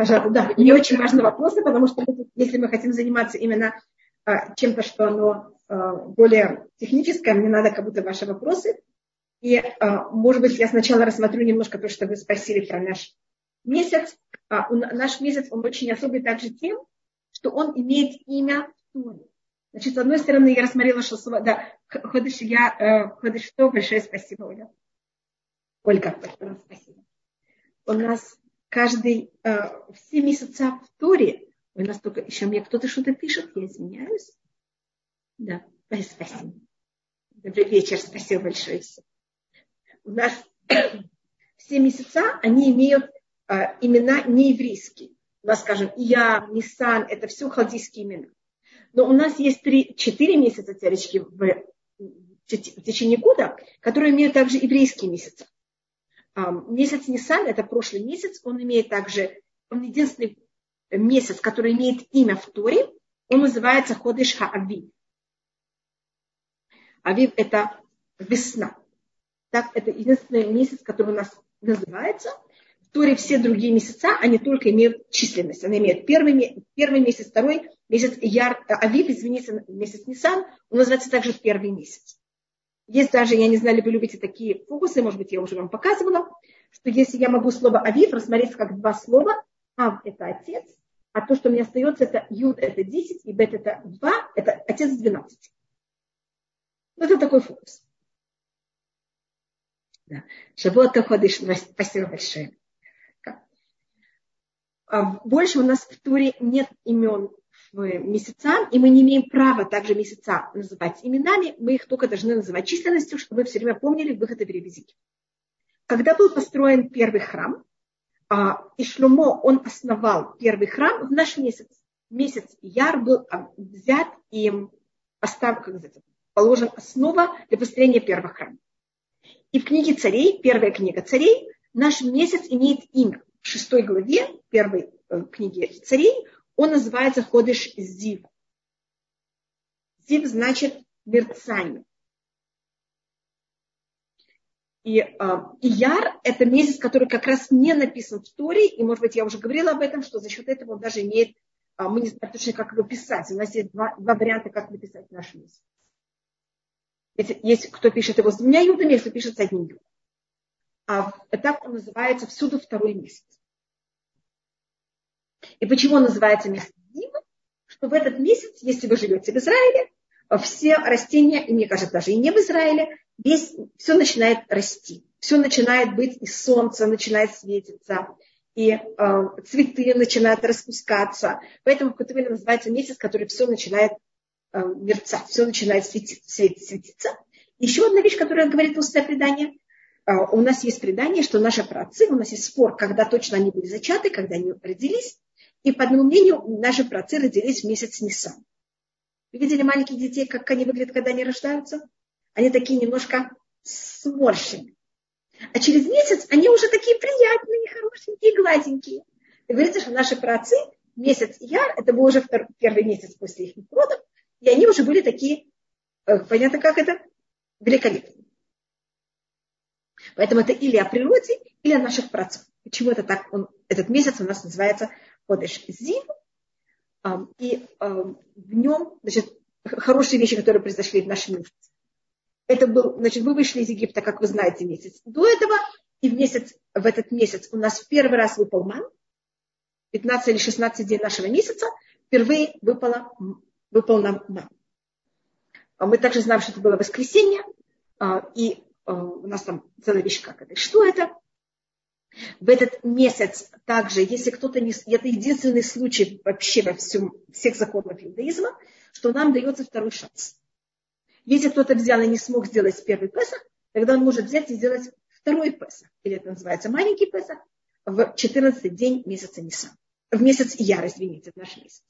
Пожалуйста, да. Мне очень важны вопросы, потому что если мы хотим заниматься именно а, чем-то, что оно а, более техническое, мне надо как будто ваши вопросы. И, а, может быть, я сначала рассмотрю немножко то, что вы спросили про наш месяц. Наш месяц, он очень особый также тем, что он имеет имя в Значит, с одной стороны, я рассмотрела, что да, ходишь я, э, ходишь что, большое спасибо, Оля. Ольга, спасибо. У нас каждый, э, все месяца в Торе, у нас только еще мне кто-то что-то пишет, я извиняюсь. Да, спасибо. Добрый вечер, спасибо большое. У нас все месяца, они имеют э, имена нееврейские. У нас, скажем, Ия, Нисан, это все халдийские имена. Но у нас есть три, четыре месяца, терочки, в, в течение года, которые имеют также еврейские месяцы. Месяц Нисан, это прошлый месяц, он имеет также, он единственный месяц, который имеет имя в Торе, он называется Ходыш Хаавив. Авив – это весна. Так, это единственный месяц, который у нас называется. В Торе все другие месяца, они только имеют численность. Они имеют первый, первый месяц, второй месяц Яр, Авив, извините, месяц Нисан, он называется также первый месяц. Есть даже, я не знаю, ли вы любите такие фокусы, может быть, я уже вам показывала, что если я могу слово Авив рассмотреть как два слова, Ав – это отец, а то, что мне остается, это Юд – это 10, и Бет – это 2, это отец 12. Вот это такой фокус. Да. Шабуат ходишь, спасибо большое. А, больше у нас в туре нет имен в месяца, и мы не имеем права также месяца называть именами, мы их только должны называть численностью, чтобы вы все время помнили выход в языке. Когда был построен первый храм, а, и Шлюмо, он основал первый храм в наш месяц. Месяц Яр был а, взят и поставлен, как это, положен основа для построения первого храма. И в книге царей, первая книга царей, наш месяц имеет имя. В шестой главе первой э, книги царей он называется Ходыш Зив. Зив значит мерцание. И, э, и Яр – это месяц, который как раз не написан в Торе, и, может быть, я уже говорила об этом, что за счет этого он даже имеет, э, мы не знаем точно, как его писать. У нас есть два, два варианта, как написать наш месяц. Если, есть кто пишет его с двумя юдами, если пишет с одним юдом. А так он называется всюду второй месяц. И почему он называется месяц Зимы? Что в этот месяц, если вы живете в Израиле, все растения, и мне кажется, даже и не в Израиле, весь, все начинает расти. Все начинает быть, и солнце начинает светиться, и э, цветы начинают распускаться. Поэтому в Кутывиле называется месяц, который все начинает э, мерцать, все начинает светиться. светиться. Еще одна вещь, которая говорит устное предание. Э, у нас есть предание, что наши праотцы, у нас есть спор, когда точно они были зачаты, когда они родились. И по одному мнению, наши праотцы родились в месяц Нисан. Вы видели маленьких детей, как они выглядят, когда они рождаются? Они такие немножко сморщенные. А через месяц они уже такие приятные, хорошенькие, гладенькие. И говорится, что наши праотцы месяц яр, это был уже второй, первый месяц после их родов, и они уже были такие, э, понятно, как это, великолепные. Поэтому это или о природе, или о наших працах. Почему это так? Он, этот месяц у нас называется Ходыш Зив. И в нем, значит, хорошие вещи, которые произошли в нашем месяце. Это был, значит, мы вышли из Египта, как вы знаете, месяц до этого, и в, месяц, в этот месяц у нас в первый раз выпал ман, 15 или 16 дней нашего месяца, впервые выпало, выпал нам ман. А мы также знаем, что это было воскресенье, а, и а, у нас там целая вещь, как это. Что это? В этот месяц также, если кто-то не... Это единственный случай вообще во всем, всех законах иудаизма, что нам дается второй шанс. Если кто-то взял и не смог сделать первый Песах, тогда он может взять и сделать второй Песах. Или это называется маленький Песах в 14 день месяца Нисан. В месяц Яр, извините, в наш месяц.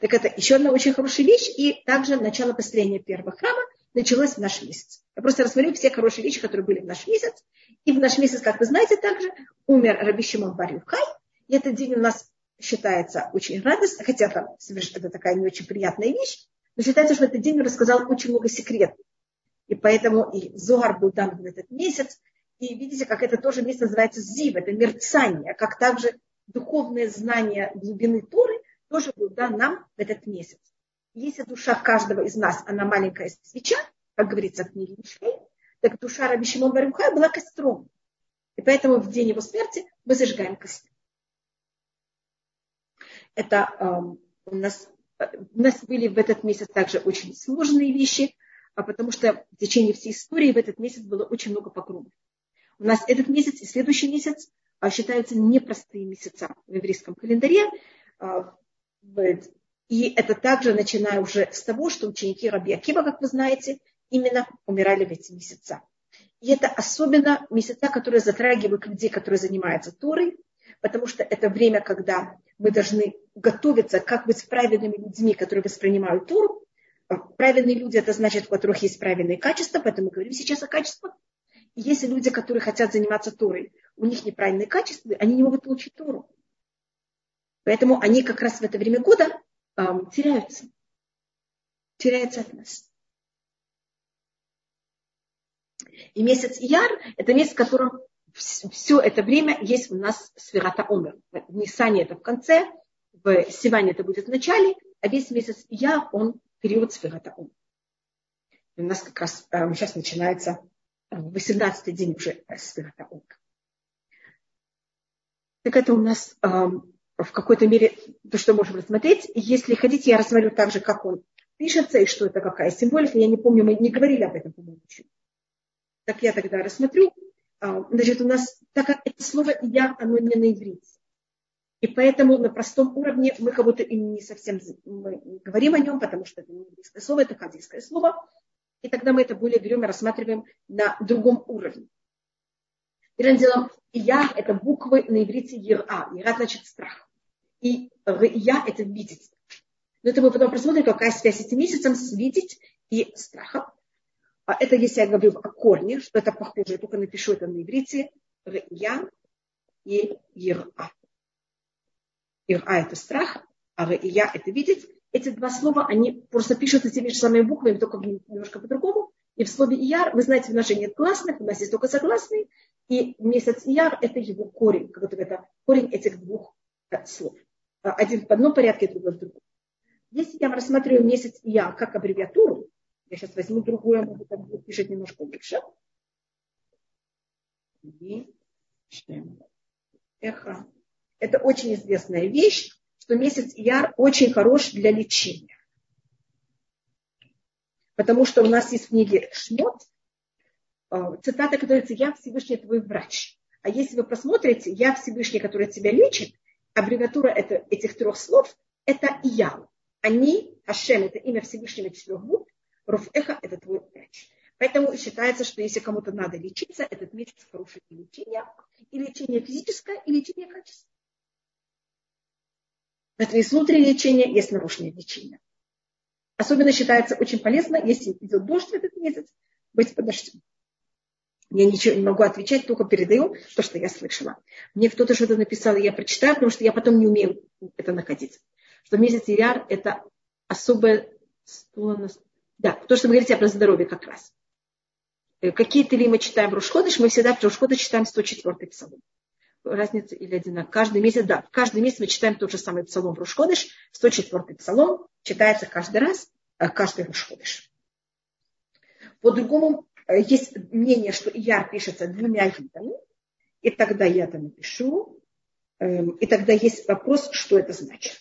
Так это еще одна очень хорошая вещь. И также начало построения первого храма началось в наш месяц. Я просто рассмотрю все хорошие вещи, которые были в наш месяц. И в наш месяц, как вы знаете, также умер Раби Шимон Бар Юхай. И этот день у нас считается очень радостным, хотя там это такая не очень приятная вещь, но считается, что в этот день он рассказал очень много секретов. И поэтому и Зоар был дан в этот месяц. И видите, как это тоже месяц называется Зив, это мерцание, как также духовное знание глубины Торы тоже был дан нам в этот месяц. Если душа каждого из нас, она маленькая свеча, как говорится в книге Мишлей, так душа Раби Шимон Барюхая была костром. И поэтому в день его смерти мы зажигаем костер. Это э, у, нас, у нас были в этот месяц также очень сложные вещи, а потому что в течение всей истории в этот месяц было очень много погромов. У нас этот месяц и следующий месяц а, считаются непростые месяца в еврейском календаре. А, и это также начиная уже с того, что ученики Раби Акива, как вы знаете, именно умирали в эти месяца. И это особенно месяца, которые затрагивают людей, которые занимаются Торой, потому что это время, когда мы должны готовиться, как быть правильными людьми, которые воспринимают Тору. А правильные люди – это значит, у которых есть правильные качества, поэтому мы говорим сейчас о качествах. И если люди, которые хотят заниматься Торой, у них неправильные качества, они не могут получить Тору. Поэтому они как раз в это время года эм, теряются. Теряются от нас. И месяц Яр – это месяц, в котором все это время есть у нас сферата Омер. В Нисане это в конце, в Сиване это будет в начале, а весь месяц Яр, он период сферата Омер. у нас как раз э, сейчас начинается 18 день уже сферата Омер. Так это у нас э, в какой-то мере то, что можем рассмотреть. Если хотите, я рассмотрю также, как он пишется и что это, какая символика. Я не помню, мы не говорили об этом, по-моему, еще так я тогда рассмотрю. А, значит, у нас, так как это слово «я», оно не на иврите. И поэтому на простом уровне мы как будто и не совсем говорим о нем, потому что это не еврейское слово, это хадийское слово. И тогда мы это более берем и рассматриваем на другом уровне. Первым делом, я – это буквы на иврите ера. Ера значит страх. И я – это видеть. Но это мы потом посмотрим, какая связь с этим месяцем с видеть и страхом. А это если я говорю о корне, что это похоже, я только напишу это на иврите, я и ира. Ира это страх, а я это видеть. Эти два слова, они просто пишутся теми же самыми буквами, только немножко по-другому. И в слове ияр, вы знаете, в нас нет гласных, у нас есть только согласные. И месяц ияр – это его корень, как это корень этих двух э, слов. Один в одном порядке, другой в другом. Если я рассматриваю месяц ияр как аббревиатуру, я сейчас возьму другое, может там будет пишет немножко больше. И эхо. Это очень известная вещь, что месяц Яр очень хорош для лечения. Потому что у нас есть в книге Шмот э, цитата, которая говорится, я Всевышний твой врач. А если вы посмотрите, я Всевышний, который тебя лечит, аббревиатура это, этих трех слов, это Я. Они, Ашем, это имя Всевышнего четырех букв, Руфэха – это твой врач. Поэтому считается, что если кому-то надо лечиться, этот месяц хороший для лечения. И лечение физическое, и лечение качественное. Это есть внутреннее лечение, есть нарушенное лечение. Особенно считается очень полезно, если идет дождь в этот месяц, быть под дождем. Я ничего не могу отвечать, только передаю то, что я слышала. Мне кто-то что-то написал, я прочитаю, потому что я потом не умею это находить. Что месяц Ияр – это особая склонность да, то, что вы говорите про здоровье как раз. Э, какие ты ли мы читаем в Рушходыш, мы всегда в Рушходыш читаем 104 псалом. Разница или одинаково. Каждый месяц, да, каждый месяц мы читаем тот же самый псалом в Рушходыш, 104 псалом, читается каждый раз, э, каждый Рушходыш. По-другому э, есть мнение, что Ияр пишется двумя видами, и тогда я это напишу, эм, и тогда есть вопрос, что это значит.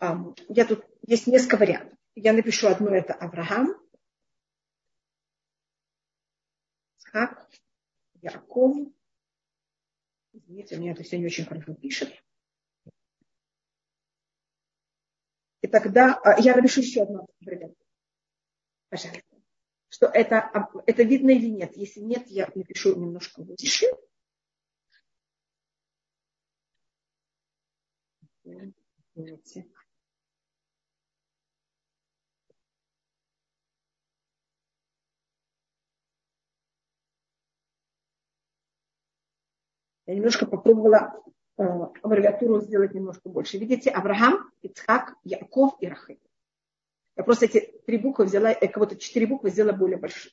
Я тут есть несколько вариантов. Я напишу одно, это Авраам, Исхак, Яков. Извините, у меня это все не очень хорошо пишет. И тогда а, я напишу еще одно вариант. Пожалуйста. Что это, это видно или нет. Если нет, я напишу немножко выше. Извините. Я немножко попробовала э, аббревиатуру сделать немножко больше. Видите, Авраам, Ицхак, Яков и Рахель. Я просто эти три буквы взяла, э, кого-то четыре буквы сделала более большие.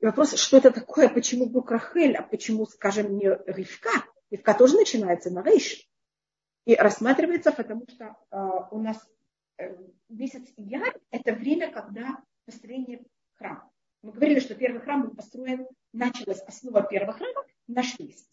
И вопрос, что это такое, почему вдруг Рахель, а почему, скажем, не Ривка? Ивка тоже начинается на рейш. И рассматривается, потому что э, у нас э, месяц Яр – это время, когда построение храма. Мы говорили, что первый храм был построен, началась основа первого храма наш месяц.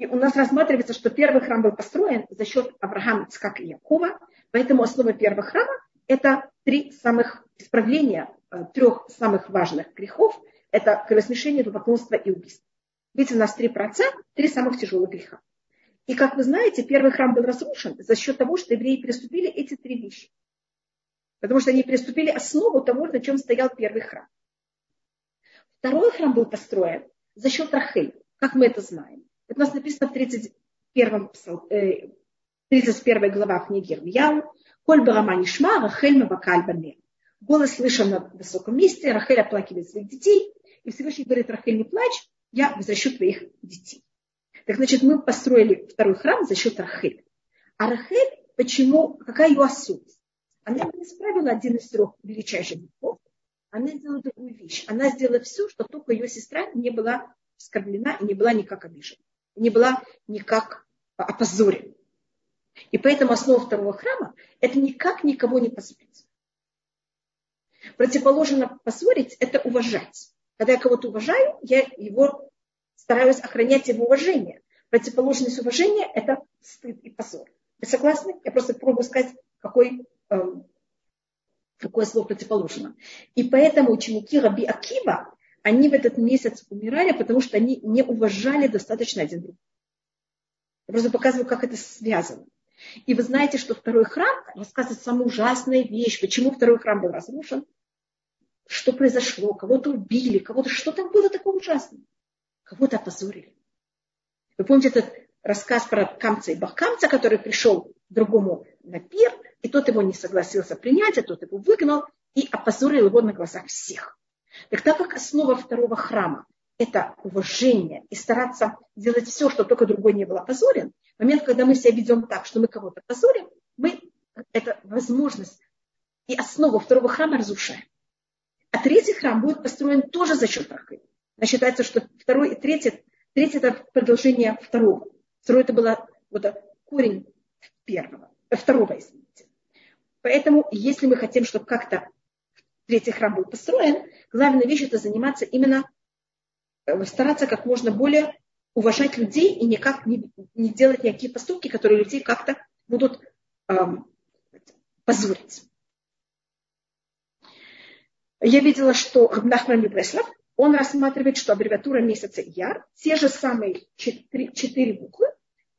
И у нас рассматривается, что первый храм был построен за счет Авраама, Ицкака и Якова, поэтому основа первого храма – это три самых исправления э, трех самых важных грехов. Это кровосмешение, идолопоклонство и убийство. Ведь у нас три праца, три самых тяжелых греха. И как вы знаете, первый храм был разрушен за счет того, что евреи приступили эти три вещи. Потому что они приступили основу того, на чем стоял первый храм. Второй храм был построен за счет Рахель, как мы это знаем. Это у нас написано в 31, 31 э, глава книги Ирмияу. Коль барама нишма, Рахель мабакаль бамер. Голос слышен на высоком месте, Рахель оплакивает своих детей. И Всевышний говорит, Рахель, не плачь, я возвращу твоих детей. Так значит, мы построили второй храм за счет Рахель. А Рахель, почему, какая ее особенность? Она не исправила один из трех величайших грехов, она сделала другую вещь. Она сделала все, что только ее сестра не была оскорблена и не была никак обижена. Не была никак опозорена. И поэтому основа второго храма – это никак никого не позорить. Противоположно позорить – это уважать. Когда я кого-то уважаю, я его стараюсь охранять его уважение. Противоположность уважения – это стыд и позор. Вы согласны? Я просто пробую сказать, какой эм, какое слово противоположно. И поэтому ученики Раби Акива, они в этот месяц умирали, потому что они не уважали достаточно один друга. Я просто показываю, как это связано. И вы знаете, что второй храм рассказывает самую ужасную вещь. Почему второй храм был разрушен? Что произошло? Кого-то убили, кого-то... Что там было такое ужасное? Кого-то опозорили. Вы помните этот рассказ про Камца и Бахкамца, который пришел другому на пир, и тот его не согласился принять, а тот его выгнал и опозорил его на глазах всех. Так так как основа второго храма – это уважение и стараться делать все, чтобы только другой не был опозорен, в момент, когда мы себя ведем так, что мы кого-то позорим, мы это возможность и основу второго храма разрушаем. А третий храм будет построен тоже за счет Рахы. Считается, что второй и третий, третий это продолжение второго. Второй это было вот корень первого, второго, извините. Поэтому, если мы хотим, чтобы как-то третий храм был построен, главная вещь это заниматься именно, э, стараться как можно более уважать людей и никак не, не делать никакие поступки, которые людей как-то будут эм, позорить. Я видела, что Нахман Бреслав, он рассматривает, что аббревиатура месяца Яр, те же самые четыре, четыре буквы,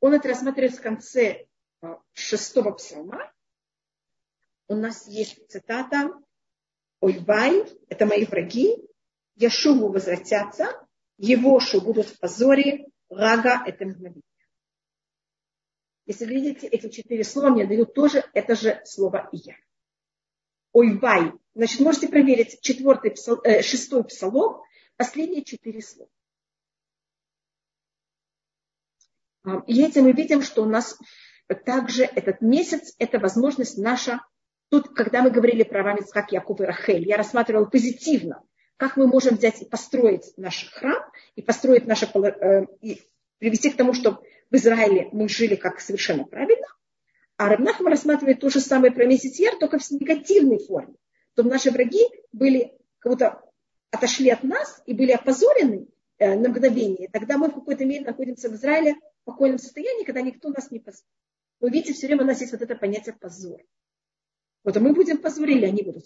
он это рассматривает в конце э, шестого псалма, у нас есть цитата «Ойвай» – это мои враги, Яшуву возвратятся, Евошу будут в позоре, Рага – это мгновение. Если видите, эти четыре слова мне дают тоже это же слово «я». Ойвай. Значит, можете проверить четвертый, псал, э, шестой псалом, последние четыре слова. И этим мы видим, что у нас также этот месяц – это возможность наша Тут, когда мы говорили про Авраам, Ицхак, Яков и Рахель, я рассматривала позитивно, как мы можем взять и построить наш храм, и построить наше, э, и привести к тому, чтобы в Израиле мы жили как совершенно правильно. А Рабнахам рассматривает то же самое про месяц Яр, только в негативной форме. Чтобы наши враги были, как будто отошли от нас и были опозорены э, на мгновение. Тогда мы в какой-то мере находимся в Израиле в спокойном состоянии, когда никто нас не позорит. Вы видите, все время у нас есть вот это понятие позор. Вот мы будем позорили, они будут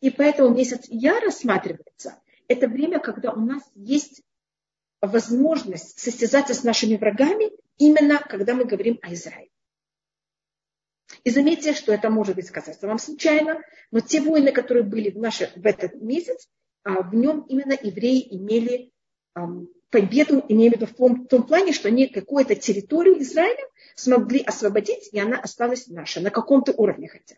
И поэтому месяц Я рассматривается. Это время, когда у нас есть возможность состязаться с нашими врагами, именно когда мы говорим о Израиле. И заметьте, что это может быть сказаться вам случайно, но те войны, которые были в, наши, в этот месяц, а, в нем именно евреи имели победу, имею в виду в том, в том плане, что они какую-то территорию Израиля смогли освободить, и она осталась наша, на каком-то уровне хотя.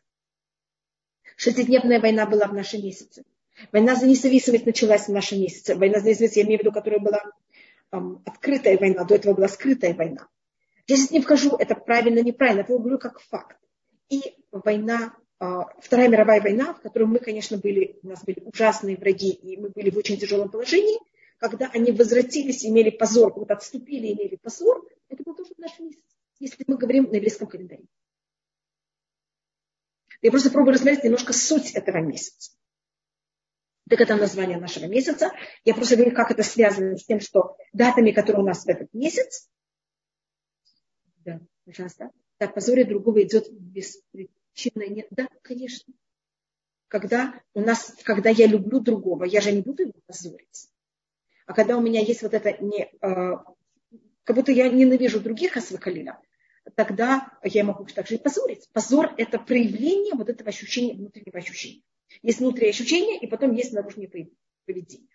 Шестидневная война была в нашем месяце. Война за независимость началась в нашем месяце. Война за независимость, я имею в виду, которая была эм, открытая война, до этого была скрытая война. Я здесь не вхожу, это правильно, неправильно, это говорю как факт. И война, э, Вторая мировая война, в которой мы, конечно, были, у нас были ужасные враги, и мы были в очень тяжелом положении – когда они возвратились, имели позор, вот отступили, имели позор, это был тоже наш месяц, если мы говорим на еврейском календаре. Я просто пробую рассмотреть немножко суть этого месяца. Так это название нашего месяца. Я просто говорю, как это связано с тем, что датами, которые у нас в этот месяц, да, пожалуйста, так, позоре другого идет без причины. Нет. Да, конечно. Когда у нас, когда я люблю другого, я же не буду его позорить. А когда у меня есть вот это не, э, как будто я ненавижу других Асвакалина, тогда я могу также и позорить. Позор – это проявление вот этого ощущения, внутреннего ощущения. Есть внутреннее ощущение, и потом есть наружное поведение.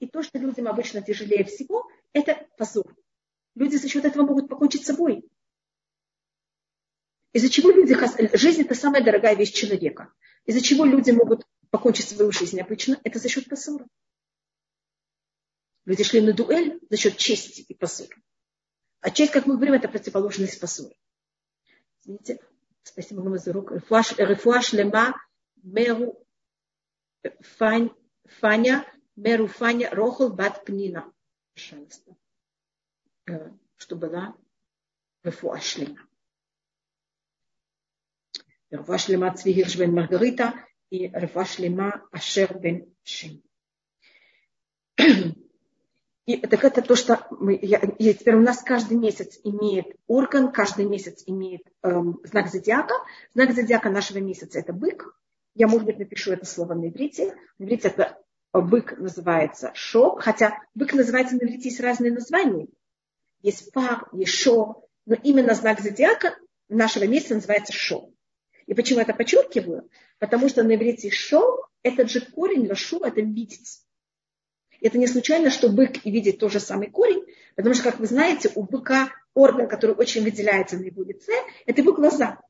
И то, что людям обычно тяжелее всего, это позор. Люди за счет этого могут покончить с собой. Из-за чего люди... Жизнь – это самая дорогая вещь человека. Из-за чего люди могут покончить свою жизнь обычно? Это за счет позора. Люди шли на дуэль за счет чести и позора. А честь, как мы говорим, это противоположность позора. Извините, спасибо вам за руку. Рефуаш лема меру фаня меру фаня рохол бат пнина. Пожалуйста. Э, что была рефуаш лема. Рефуаш лема Цви Хирш бен Маргарита и рефуаш лема Ашер бен Шим. И так это то, что мы, я, и теперь у нас каждый месяц имеет орган, каждый месяц имеет эм, знак зодиака. Знак зодиака нашего месяца это бык. Я, может быть, напишу это слово на иврите. На иврите это э, бык называется шо, хотя бык называется на иврите есть разные названия. Есть пар, есть шо, но именно знак зодиака нашего месяца называется шо. И почему я это подчеркиваю? Потому что на иврите шо, этот же корень лашу, это видеть. Это не случайно, что бык и видит тот же самый корень, потому что, как вы знаете, у быка орган, который очень выделяется на его лице, это его глаза.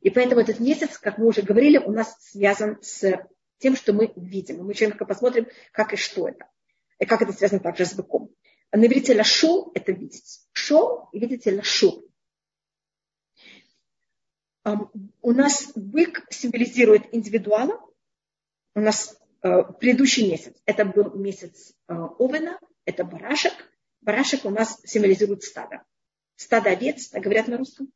И поэтому этот месяц, как мы уже говорили, у нас связан с тем, что мы видим. Мы еще посмотрим, как и что это. И как это связано также с быком. На иврите лашу – это видеть. Шо и видите лашу. У нас бык символизирует индивидуала. У нас предыдущий месяц. Это был месяц э, Овена, это барашек. Барашек у нас символизирует стадо. Стадо овец, так говорят на русском.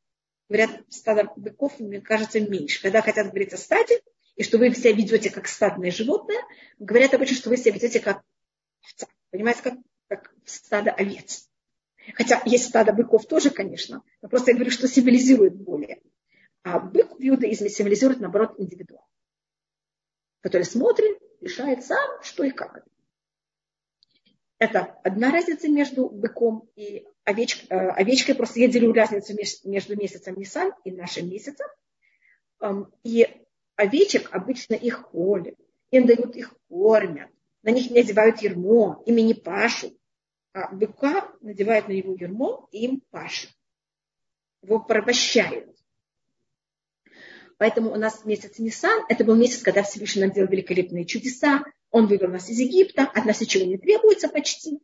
Говорят, стадо быков, мне кажется, меньше. Когда хотят говорить о стаде, и что вы себя ведете как стадное животное, говорят обычно, что вы себя ведете как овца. Понимаете, как, как стадо овец. Хотя есть стадо быков тоже, конечно, но просто я говорю, что символизирует более. А бык в иудаизме символизирует, наоборот, индивидуал, который смотрит решает сам, что и как. Это одна разница между быком и овеч, э, овечкой. Просто я делю разницу между месяцем Нисан и нашим месяцем. И овечек обычно их холят, им дают их кормят, на них не одевают ермо, ими не пашут. А быка надевают на его ермо и им пашут. Его порабощают. Поэтому у нас месяц Нисан, это был месяц, когда Всевышний нам делал великолепные чудеса. Он вывел нас из Египта, от нас ничего не требуется почти.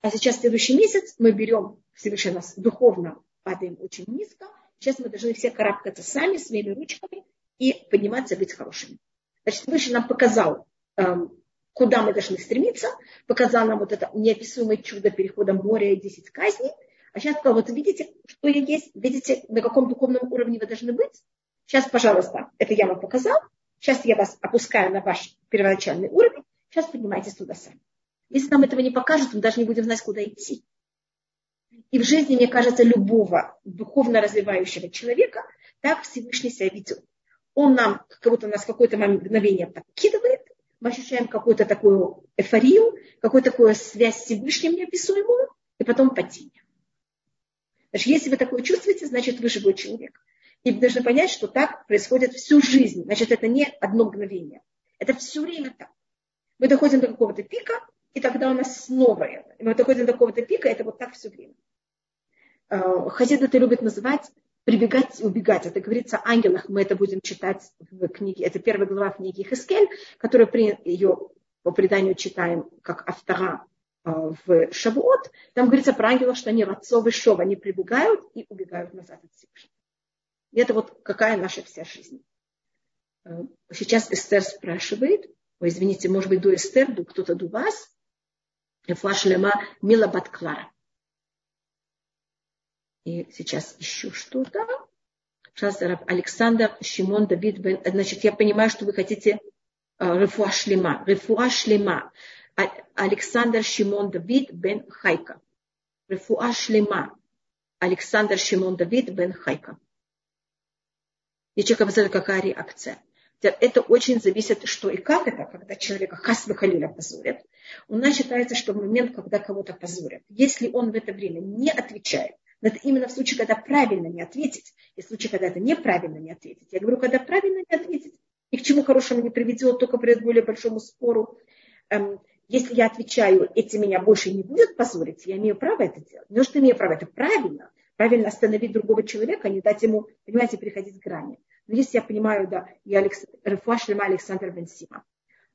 А сейчас следующий месяц мы берем Всевышний нас духовно, падаем очень низко. Сейчас мы должны все карабкаться сами, своими ручками и подниматься, быть хорошими. Значит, Всевышний нам показал, эм, куда мы должны стремиться, показал нам вот это неописуемое чудо перехода моря и 10 казней. А сейчас сказал, вот видите, что я есть, видите, на каком духовном уровне вы должны быть, Сейчас, пожалуйста, это я вам показал. Сейчас я вас опускаю на ваш первоначальный уровень. Сейчас поднимайтесь туда сами. Если нам этого не покажут, мы даже не будем знать, куда идти. И в жизни, мне кажется, любого духовно развивающего человека так Всевышний себя ведет. Он нам, как будто нас какое-то мгновение подкидывает, мы ощущаем какую-то такую эйфорию, какую-то такую связь с Всевышним неописуемую, и потом падение. Значит, если вы такое чувствуете, значит, вы живой человек. И вы должны понять, что так происходит всю жизнь. Значит, это не одно мгновение. Это все время так. Мы доходим до какого-то пика, и тогда у нас снова это. И мы доходим до какого-то пика, и это вот так все время. А, Хасид это любит называть прибегать и убегать. Это говорится о ангелах. Мы это будем читать в книге. Это первая глава книги Хескель, которую при ее по преданию читаем как автора а, в Шавуот. Там говорится про ангелов, что они рацовы шов, они прибегают и убегают назад от Всевышнего. И это вот какая наша вся жизнь. Э, сейчас Эстер спрашивает, ой, извините, может быть, до Эстер, до кто-то до вас, Фашлема Мила Батклара. И сейчас еще что-то. Александр Шимон Давид Бен. Значит, я понимаю, что вы хотите Рефуа Шлема. Рефуа Шлема. Александр Шимон Давид Бен Хайка. Рефуа Шлема. Александр Шимон Давид Бен Хайка. И человек обязательно какая реакция. Это очень зависит, что и как это, когда человека хасвы халиля позорят. У нас считается, что в момент, когда кого-то позорят, если он в это время не отвечает, но это именно в случае, когда правильно не ответить, и в случае, когда это неправильно не ответить. Я говорю, когда правильно не ответить, и к чему хорошему не приведет, только приведет к более большому спору. Эм, если я отвечаю, эти меня больше не будут позорить, я имею право это делать. Не что имею право, это правильно. Правильно остановить другого человека, не дать ему, понимаете, переходить к грани. Если я понимаю, да, я Алекс... Рефуа Шлема Александр Бенсима.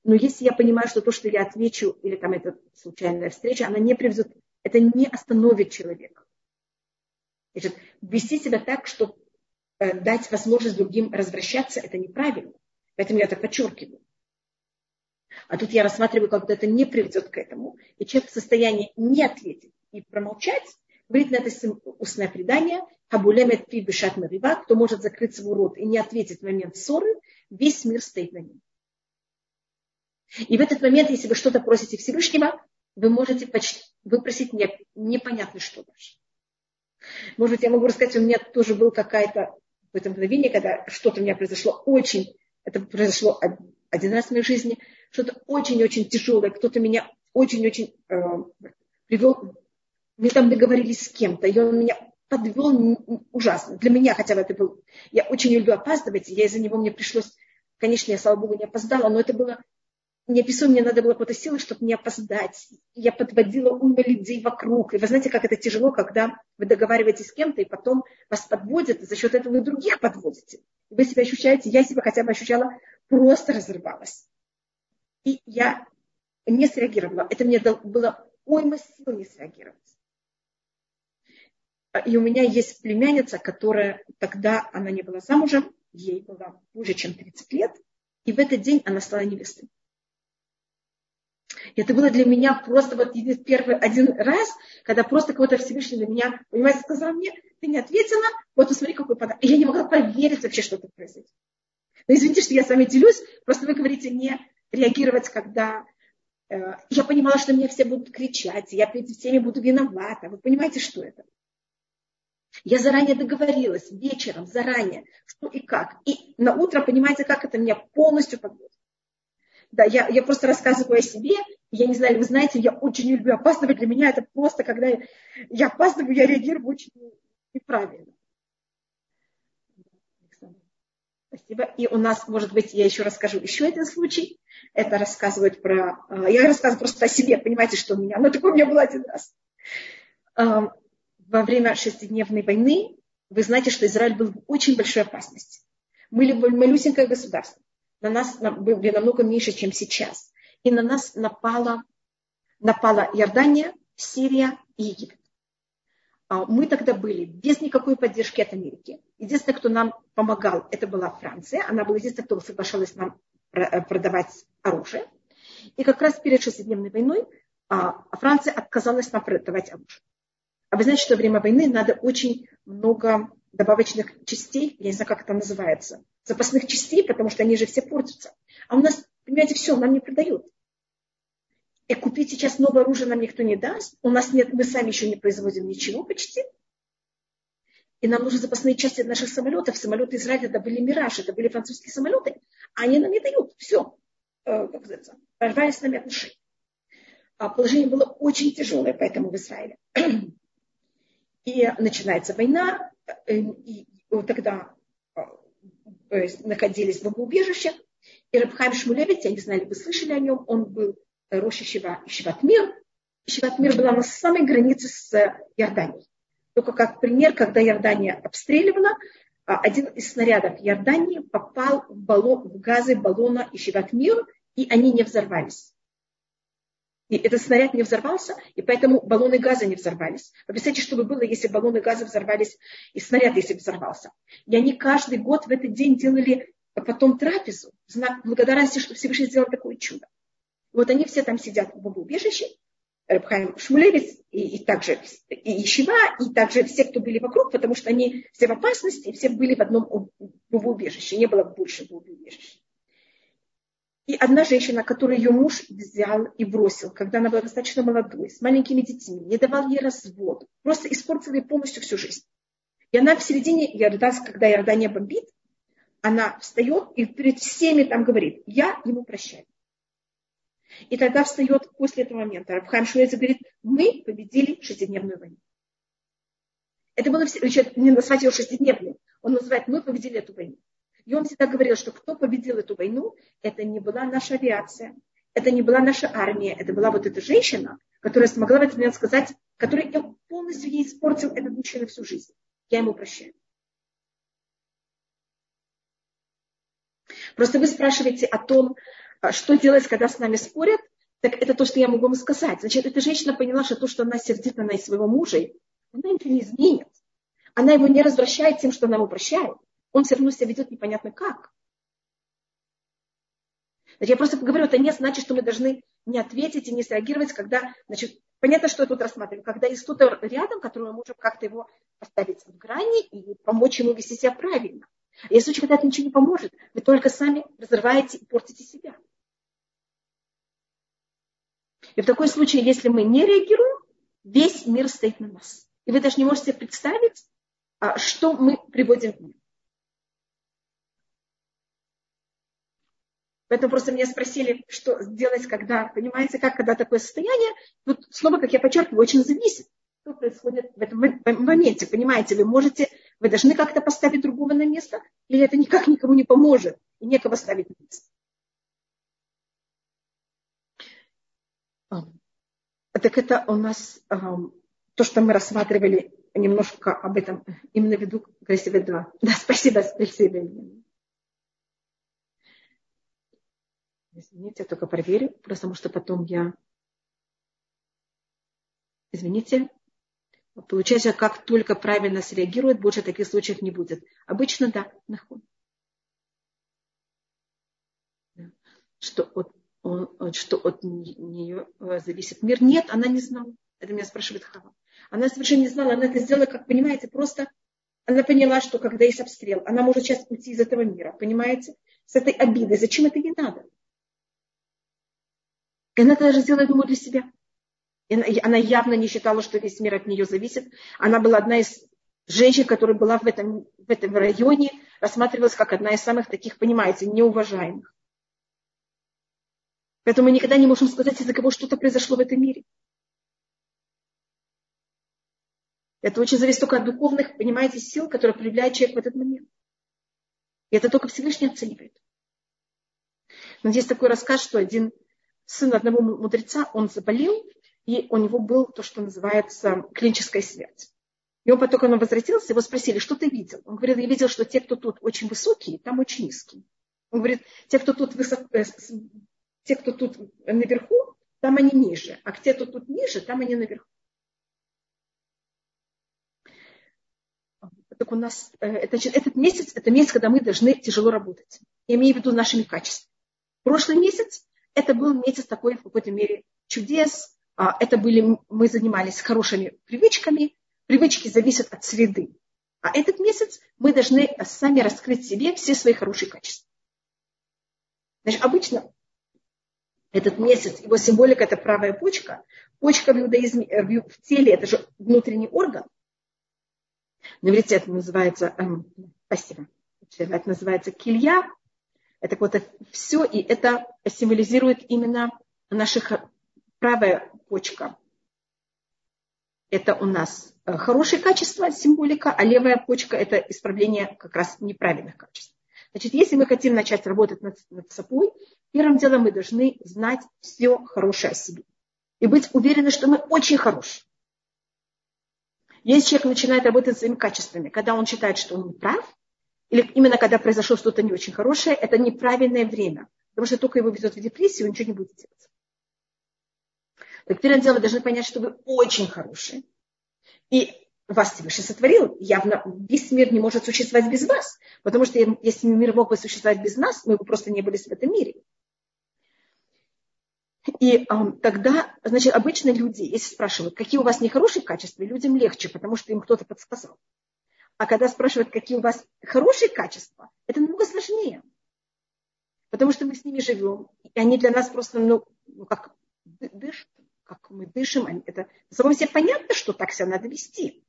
Но если я понимаю, что то, что я отвечу, или там эта случайная встреча, она не приведет, это не остановит человека. Значит, вести себя так, чтобы э, дать возможность другим развращаться, это неправильно. Поэтому я это подчеркиваю. А тут я рассматриваю, когда это не приведет к этому, и человек в состоянии не ответить и промолчать, говорит на это устное предание, Хабулемет пи бешат марива, кто может закрыть свой рот и не ответить в момент ссоры, весь мир стоит на нем. И в этот момент, если вы что-то просите Всевышнего, вы можете почти выпросить не, непонятно что даже. Может быть, я могу рассказать, у меня тоже был какая-то в этом мгновение, когда что-то у меня произошло очень, это произошло один раз в моей жизни, что-то очень-очень тяжелое, кто-то меня очень-очень э, привел, мы там договорились с кем-то, и он меня подвел ужасно. Для меня хотя бы это был... Я очень люблю опаздывать, я из-за него мне пришлось... Конечно, я, слава богу, не опоздала, но это было неописуемо, мне надо было какой-то силы, чтобы не опоздать. Я подводила умы людей вокруг. И вы знаете, как это тяжело, когда вы договариваетесь с кем-то, и потом вас подводят, и за счет этого вы других подводите. И вы себя ощущаете, я себя хотя бы ощущала, просто разрывалась. И я не среагировала. Это мне было уйма сил не среагировать. И у меня есть племянница, которая тогда, она не была замужем, ей было уже чем 30 лет, и в этот день она стала невестой. И это было для меня просто вот первый один раз, когда просто кого-то Всевышний на меня, понимаете, сказал мне, ты не ответила, вот посмотри, какой подарок. И я не могла поверить вообще, что это произойдет. Но извините, что я с вами делюсь, просто вы говорите не реагировать, когда э, я понимала, что меня все будут кричать, я перед всеми буду виновата. Вы понимаете, что это? Я заранее договорилась, вечером, заранее, что и как. И на утро, понимаете, как это меня полностью подводит. Да, я, я просто рассказываю о себе. Я не знаю, вы знаете, я очень люблю опаздывать. Для меня это просто, когда я, я опаздываю, я реагирую очень неправильно. Спасибо. И у нас, может быть, я еще расскажу еще один случай. Это рассказывать про... А, я рассказываю просто о себе, понимаете, что у меня... Но такое у меня было один раз во время шестидневной войны, вы знаете, что Израиль был в очень большой опасности. Мы малюсенькое государство. На нас были намного меньше, чем сейчас. И на нас напала, напала Иордания, Сирия и Египет. А мы тогда были без никакой поддержки от Америки. Единственное, кто нам помогал, это была Франция. Она была единственная, кто соглашалась нам э, продавать оружие. И как раз перед шестидневной войной а, Франция отказалась нам продавать оружие. А вы знаете, что во время войны надо очень много добавочных частей, я не знаю, как это называется, запасных частей, потому что они же все портятся. А у нас, понимаете, все, нам не продают. И купить сейчас новое оружие нам никто не даст. У нас нет, мы сами еще не производим ничего почти. И нам нужны запасные части от наших самолетов. Самолеты Израиля это были Мираж, это были французские самолеты. А они нам не дают. Все. Э, как говорится, порвали с нами отношения. А положение было очень тяжелое поэтому в Израиле. И начинается война, э, и тогда э, находились в бомбоубежище. И Рабхайм Шмулевич, я не знаю, вы слышали о нем, он был Роша Шиватмир. Шиватмир была на самой границе с Иорданией. Только как пример, когда Иордания обстреливала, а, один из снарядов Иордании попал в, баллон, в газы баллона Ишиватмир, и они не взорвались. И этот снаряд не взорвался, и поэтому баллоны газа не взорвались. Вы представляете, что бы было, если баллоны газа взорвались, и снаряд, если бы взорвался. И они каждый год в этот день делали потом трапезу, знак благодарности, что Всевышний сделал такое чудо. Вот они все там сидят в убежище, Рабхайм Шмулевец, и, и также и Ишива, и также все, кто были вокруг, потому что они все в опасности, все были в одном убежище, не было больше убежища. И одна женщина, которую ее муж взял и бросил, когда она была достаточно молодой, с маленькими детьми, не давал ей развод, просто испортил ей полностью всю жизнь. И она в середине Иорданска, когда Иордания бомбит, она встает и перед всеми там говорит, я ему прощаю. И тогда встает после этого момента Рабхайм Шулец говорит, мы победили шестидневную войну. Это было не назвать ее шестидневной, он называет, мы победили эту войну. И он всегда говорил, что кто победил эту войну, это не была наша авиация, это не была наша армия, это была вот эта женщина, которая смогла в этот момент сказать, который полностью ей испортил этот мужчина всю жизнь. Я ему прощаю. Просто вы спрашиваете о том, а, что делать, когда с нами спорят, так это то, что я могу вам сказать. Значит, эта женщина поняла, что то, что она сердит на своего мужа, она ничего не изменит. Она его не развращает тем, что она его прощает. Он все равно себя ведет непонятно как. Значит, я просто говорю, это не значит, что мы должны не ответить и не среагировать, когда, значит, понятно, что я тут рассматриваю, когда есть кто-то рядом, который мы можем как-то его поставить в грани и помочь ему вести себя правильно. А если когда это ничего не поможет, вы только сами разрываете и портите себя. И в такой случае, если мы не реагируем, весь мир стоит на нас. И вы даже не можете представить, а, что мы приводим в мир. Поэтому просто меня спросили, что сделать, когда, понимаете, как, когда такое состояние. Тут слово, как я подчеркиваю, очень зависит, что происходит в этом моменте. Понимаете, вы можете, вы должны как-то поставить другого на место, или это никак никому не поможет, и некого ставить на место. Так это у нас то, что мы рассматривали немножко об этом именно веду два. Да, спасибо, спасибо. Извините, я только проверю, потому что потом я... Извините. Получается, как только правильно среагирует, больше таких случаев не будет. Обычно да, нахуй. Что от, что от нее зависит мир. Нет, она не знала. Это меня спрашивает Хава. Она совершенно не знала, она это сделала, как понимаете, просто она поняла, что когда есть обстрел, она может сейчас уйти из этого мира, понимаете, с этой обидой. Зачем это ей надо? И она даже сделала, думаю, для себя. И она явно не считала, что весь мир от нее зависит. Она была одна из женщин, которая была в этом, в этом районе, рассматривалась как одна из самых таких, понимаете, неуважаемых. Поэтому мы никогда не можем сказать, из-за кого что-то произошло в этом мире. Это очень зависит только от духовных, понимаете, сил, которые проявляет человек в этот момент. И это только Всевышний оценивает. Но есть такой рассказ, что один сын одного мудреца, он заболел, и у него был то, что называется клиническая смерть. И он потом, он возвратился, его спросили, что ты видел? Он говорит, я видел, что те, кто тут очень высокие, там очень низкие. Он говорит, те, кто тут, высоко, э, те, кто тут наверху, там они ниже, а те, кто тут ниже, там они наверху. Так у нас, э, это, этот месяц, это месяц, когда мы должны тяжело работать. Я имею в виду нашими качествами. Прошлый месяц, это был месяц такой, в какой-то мере, чудес. А, это были, мы занимались хорошими привычками. Привычки зависят от среды. А этот месяц мы должны сами раскрыть себе все свои хорошие качества. Значит, обычно этот месяц, его символика – это правая почка. Почка в, иудаизме, э, в теле – это же внутренний орган. На это называется, эм, спасибо, это называется килья. Это вот все, и это символизирует именно наших правая почка. Это у нас э, хорошие качества, символика, а левая почка – это исправление как раз неправильных качеств. Значит, если мы хотим начать работать над, над собой, первым делом мы должны знать все хорошее о себе. И быть уверены, что мы очень хорошие. Если человек начинает работать своими качествами, когда он считает, что он не прав, или именно когда произошло что-то не очень хорошее, это неправильное время. Потому что только его ведет в депрессию, он ничего не будет делать. Так первое дело, вы должны понять, что вы очень хорошие. И вас Всевышний сотворил, явно весь мир не может существовать без вас. Потому что если мир мог бы существовать без нас, мы бы просто не были в этом мире. И эм, тогда, значит, обычно люди, если спрашивают, какие у вас нехорошие качества, людям легче, потому что им кто-то подсказал. А когда спрашивают, какие у вас хорошие качества, это намного сложнее. Потому что мы с ними живем, и они для нас просто, ну, ну как дышат, как мы дышим. Это само себе понятно, что так себя надо вести.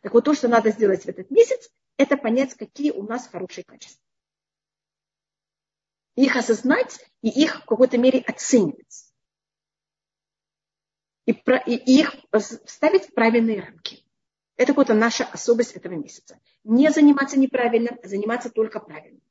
Так вот, то, что надо сделать в этот месяц, это понять, какие у нас хорошие качества. Их осознать и их в какой-то мере оценивать и, и их вставить в правильные рамки. Это вот наша особость этого месяца. Не заниматься неправильным, а заниматься только правильным.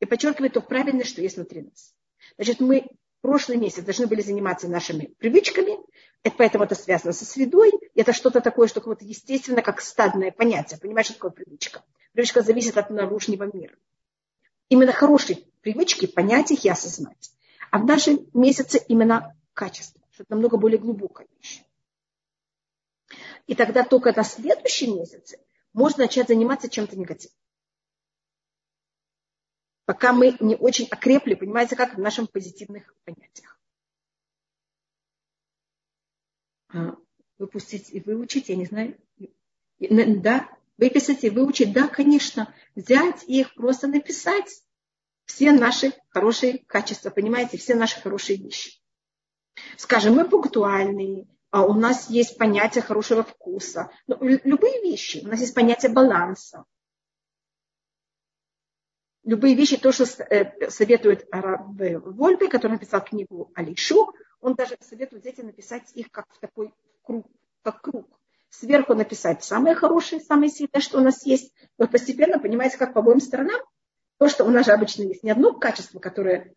И подчеркивать то правильное, что есть внутри нас. Значит, мы прошлый месяц должны были заниматься нашими привычками, это, поэтому это связано со средой. Это что-то такое, что вот естественно, как стадное понятие. Понимаешь, что такое привычка? Привычка зависит от наружного мира. Именно хорошие привычки, понять их и осознать. А в нашем месяце именно качество что это намного более глубокая вещь. И тогда только на следующем месяце можно начать заниматься чем-то негативным. Пока мы не очень окрепли, понимаете, как в наших позитивных понятиях. А, выпустить и выучить, я не знаю. Да, выписать и выучить, да, конечно. Взять их, просто написать все наши хорошие качества, понимаете, все наши хорошие вещи. Скажем, мы пунктуальные, у нас есть понятие хорошего вкуса. Ну, любые вещи. У нас есть понятие баланса. Любые вещи, то, что э, советует Вольпе, который написал книгу Алишу, он даже советует детям написать их как в такой круг, как круг. Сверху написать самое хорошее, самое сильное, что у нас есть. Вот постепенно, понимаете, как по обоим сторонам, то, что у нас же обычно есть не одно качество, которое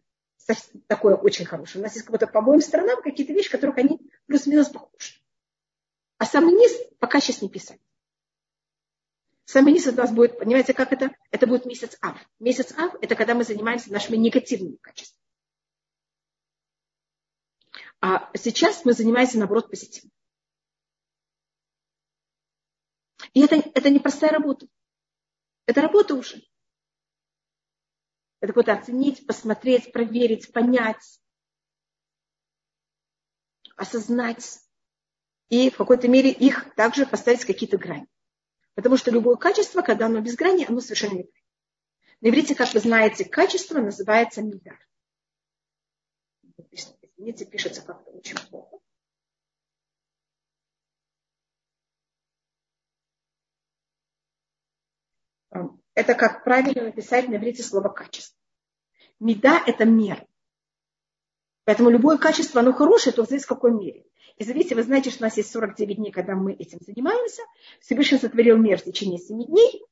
такое очень хорошее. У нас есть как будто по обоим сторонам какие-то вещи, которых они плюс-минус похожи. А самый низ пока сейчас не писать. Самый низ у нас будет, понимаете, как это? Это будет месяц Ав. Месяц Ав – это когда мы занимаемся нашими негативными качествами. А сейчас мы занимаемся, наоборот, позитивным. И это, это не простая работа. Это работа уже. Это вот оценить, посмотреть, проверить, понять, осознать. И в какой-то мере их также поставить какие-то грани. Потому что любое качество, когда оно без грани, оно совершенно не На иврите, как вы знаете, качество называется мидар. Извините, пишется как-то очень плохо. Это как правильно написать на иврите слово качество. Меда – это мера. Поэтому любое качество, оно хорошее, то здесь в какой мере. И зависит, вы знаете, что у нас есть 49 дней, когда мы этим занимаемся. Всевышний сотворил мир в течение 7 дней,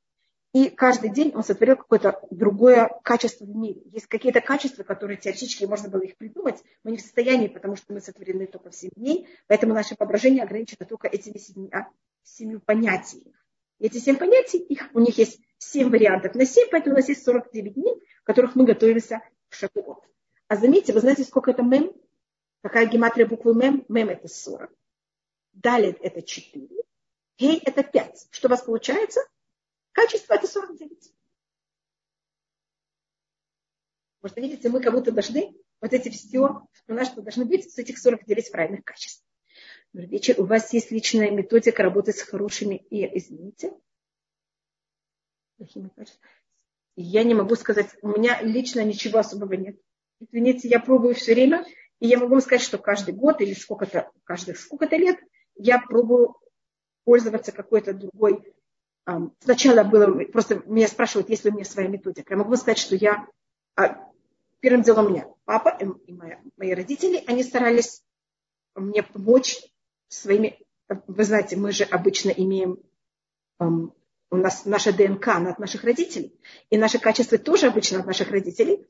и каждый день он сотворил какое-то другое качество в мире. Есть какие-то качества, которые теоретически можно было их придумать, мы не в состоянии, потому что мы сотворены только в 7 дней, поэтому наше воображение ограничено только этими семью понятиями. И эти семь понятий, их, у них есть семь вариантов на семь, поэтому у нас есть 49 дней, в которых мы готовимся к Шакуот. А заметьте, вы знаете, сколько это мем? Какая гематрия буквы мем? Мем это 40. Далее это 4. Гей это 5. Что у вас получается? Качество это 49. Может, видите, мы как будто должны вот эти все, у нас что должны быть с этих 49 правильных качеств. Вечер, у вас есть личная методика работать с хорошими и, извините, плохими качествами. Я не могу сказать, у меня лично ничего особого нет. Извините, я пробую все время, и я могу сказать, что каждый год или сколько-то, каждых сколько-то лет я пробую пользоваться какой-то другой. Сначала было, просто меня спрашивают, есть ли у меня своя методика. Я могу сказать, что я, а, первым делом у меня папа и мои, мои родители, они старались мне помочь своими, вы знаете, мы же обычно имеем, у нас наша ДНК от наших родителей, и наши качества тоже обычно от наших родителей,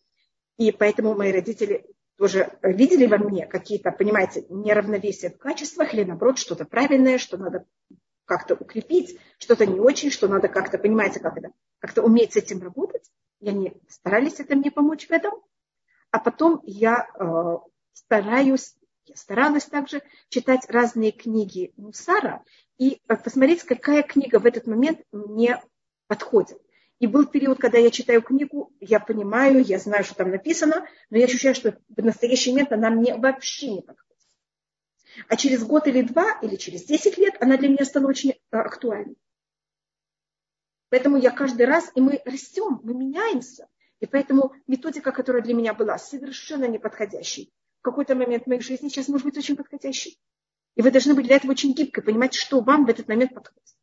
и поэтому мои родители тоже видели во мне какие-то, понимаете, неравновесия в качествах или наоборот что-то правильное, что надо как-то укрепить, что-то не очень, что надо как-то, понимаете, как это, как-то уметь с этим работать. И они старались это мне помочь в этом. А потом я э, стараюсь Я старалась также читать разные книги Мусара и э, посмотреть, какая книга в этот момент мне подходит. И был период, когда я читаю книгу, я понимаю, я знаю, что там написано, но я ощущаю, что в настоящий момент она мне вообще не подходит. А через год или два, или через 10 лет она для меня стала очень э, актуальной. Поэтому я каждый раз, и мы растем, мы меняемся. И поэтому методика, которая для меня была совершенно неподходящей, в какой-то момент в моей жизни сейчас может быть очень подходящей. И вы должны быть для этого очень гибкой, понимать, что вам в этот момент подходит.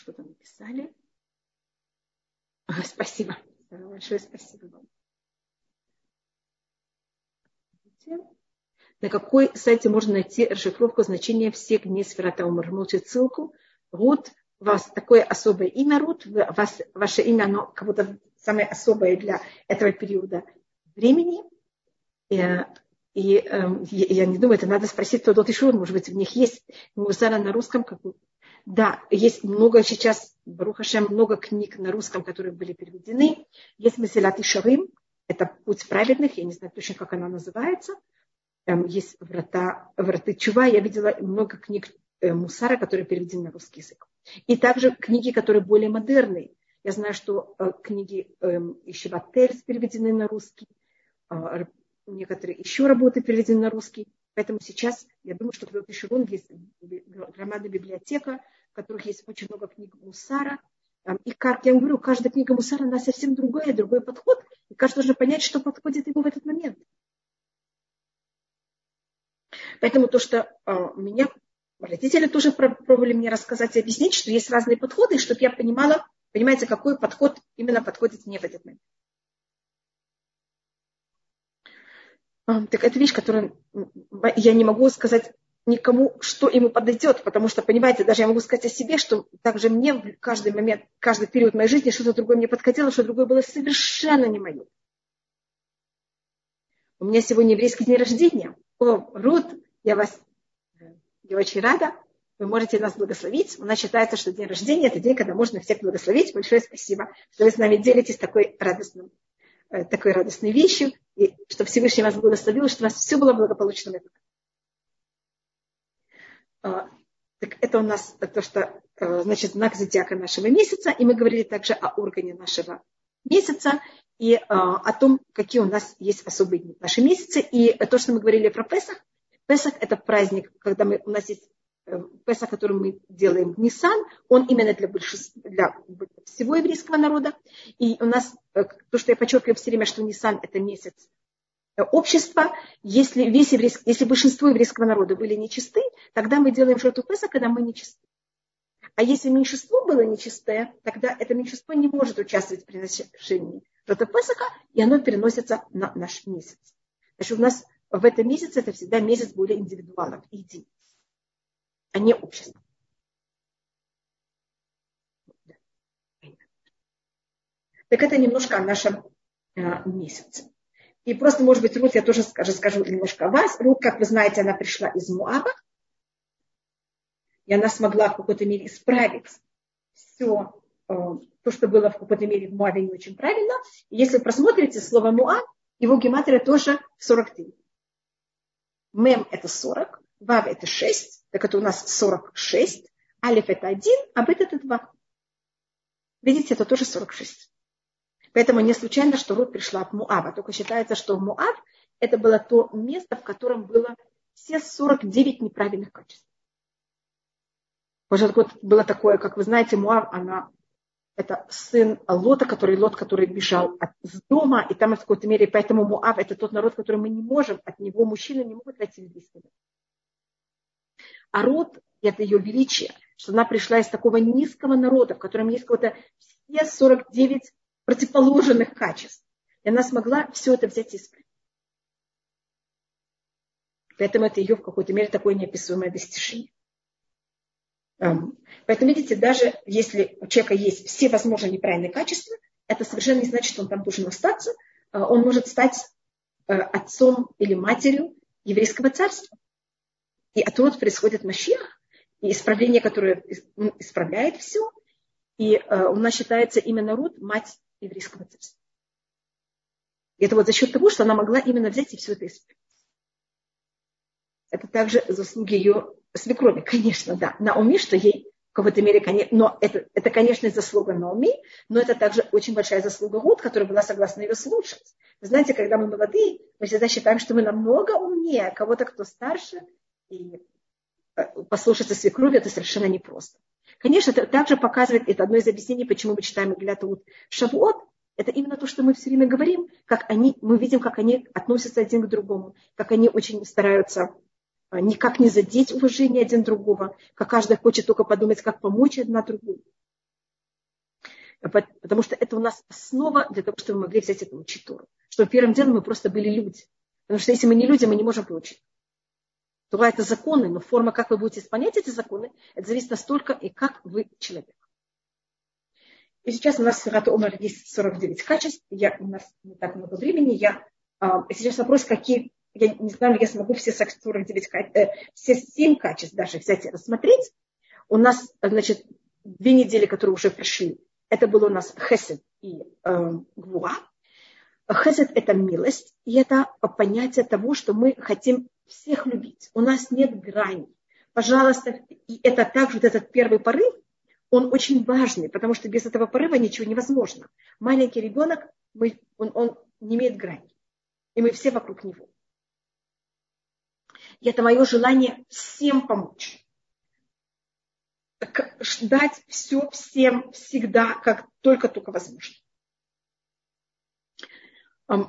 Что там написали? Спасибо. Большое спасибо вам. На какой сайте можно найти расшифровку значения всех дней Сферата? Молчит ссылку. Рут, у вас такое особое имя, Рут, вас, ваше имя, оно как будто самое особое для этого периода времени. И, и э, я не думаю, это надо спросить Тодот Шур, может быть, в них есть мусара на русском. Как... Да, есть много сейчас, Барухашем, много книг на русском, которые были переведены. Есть Меселят и Шарим, это путь праведных, я не знаю точно, как она называется. Там есть врата, враты Чува. Я видела много книг э, Мусара, которые переведены на русский язык. И также книги, которые более модерные. Я знаю, что э, книги э, Ишиватель переведены на русский, э, некоторые еще работы переведены на русский. Поэтому сейчас я думаю, что в Пишерун есть громадная библиотека, в которых есть очень много книг Мусара. И, как я говорю, каждая книга Мусара, она совсем другая, другой подход. И каждый должен понять, что подходит ему в этот момент. Поэтому то, что а, меня родители тоже пробовали мне рассказать и объяснить, что есть разные подходы, чтобы я понимала, понимаете, какой подход именно подходит мне в этот момент. Так это вещь, которую я не могу сказать никому, что ему подойдет, потому что, понимаете, даже я могу сказать о себе, что также мне в каждый момент, каждый период моей жизни что-то другое мне подходило, что другое было совершенно не мое. У меня сегодня еврейский день рождения. О, Рут, я вас я очень рада. Вы можете нас благословить. У нас считается, что день рождения – это день, когда можно всех благословить. Большое спасибо, что вы с нами делитесь такой радостным, э, такой радостной вещью. И чтобы Всевышний вас благословил, чтобы у вас все было благополучно в этом а, так это у нас то, что э, значит знак зодиака нашего месяца, и мы говорили также о органе нашего месяца и э, о том, какие у нас есть особые дни наши месяцы. И то, что мы говорили про Песах, Песах это праздник, когда мы, у нас есть э, Песах, который мы делаем в Нисан, он именно для, большинства, для всего еврейского народа. И у нас, то, что я подчеркиваю все время, что Нисан это месяц общества, если, весь еврейский, если большинство еврейского народа были нечисты, тогда мы делаем жертву Песа, когда мы нечисты. А если меньшинство было нечистое, тогда это меньшинство не может участвовать в приношении жертвы Песаха, и оно переносится на наш месяц. Значит, у нас в этом месяце это всегда месяц более индивидуалов, единиц, а не общества. Так это немножко о нашем э, месяце. И просто, может быть, Рут, я тоже расскажу немножко о вас. Рут, как вы знаете, она пришла из Муаба. И она смогла в какой-то мере исправить все э, то, что было в какой-то мере в Муаве не очень правильно. И если вы просмотрите слово Муав, его гематрия тоже 43. Мем это 40, Вав это 6, так это у нас 46, Алиф это 1, а Бет это 2. Видите, это тоже 46. Поэтому не случайно, что Рут пришла от Муава. Только считается, что Муав это было то место, в котором было все 49 неправильных качеств. Может, было такое, как вы знаете, Муав, она это сын Лота, который Лот, который бежал от дома, и там в какой-то мере, поэтому Муав это тот народ, который мы не можем, от него мужчины не могут войти в близкий А род – это ее величие, что она пришла из такого низкого народа, в котором есть какое-то все 49 противоположных качеств. И она смогла все это взять и исправить. Поэтому это ее в какой-то мере такое неописуемое достижение. Эм, поэтому, видите, даже если у человека есть все возможные неправильные качества, это совершенно не значит, что он там должен остаться. Э, он может стать э, отцом или матерью еврейского царства. И оттуда происходит Машиах, и исправление, которое исправляет все. И э, у нас считается именно Рут мать еврейского царства. И это вот за счет того, что она могла именно взять и все это исправить. Это также заслуги ее свекрови, конечно, да. Наоми, что ей в какой-то мере, но это, это, конечно, заслуга Наоми, но это также очень большая заслуга Рут, которая была согласна ее слушать. Вы знаете, когда мы молодые, мы всегда считаем, что мы намного умнее кого-то, кто старше, и э, послушаться свекрови это совершенно непросто. Конечно, это также показывает, это одно из объяснений, почему мы читаем Иглятаут Шавуот, это именно то, что мы все время говорим, как они, мы видим, как они относятся один к другому, как они очень стараются а, никак не задеть уважение один другого, как каждый хочет только подумать, как помочь одна другую. Потому что это у нас основа для того, чтобы мы могли взять эту учить Тору. Что первым делом мы просто были люди. Потому что если мы не люди, мы не можем получить. Тура это законы, но форма, как вы будете исполнять эти законы, это зависит настолько и как вы человек. И сейчас у нас в Сирата Омар есть 49 качеств. Я, у нас не так много времени. Я, а, сейчас вопрос, какие я не знаю, я смогу все 49, э, все 7 качеств даже взять и рассмотреть. У нас, значит, две недели, которые уже прошли, это было у нас хесед и э, гвуа. Хесед – это милость, и это понятие того, что мы хотим всех любить. У нас нет грани. Пожалуйста, и это также вот этот первый порыв, он очень важный, потому что без этого порыва ничего невозможно. Маленький ребенок, мы, он, он не имеет грани. И мы все вокруг него. И это мое желание всем помочь. Дать все всем всегда, как только-только возможно.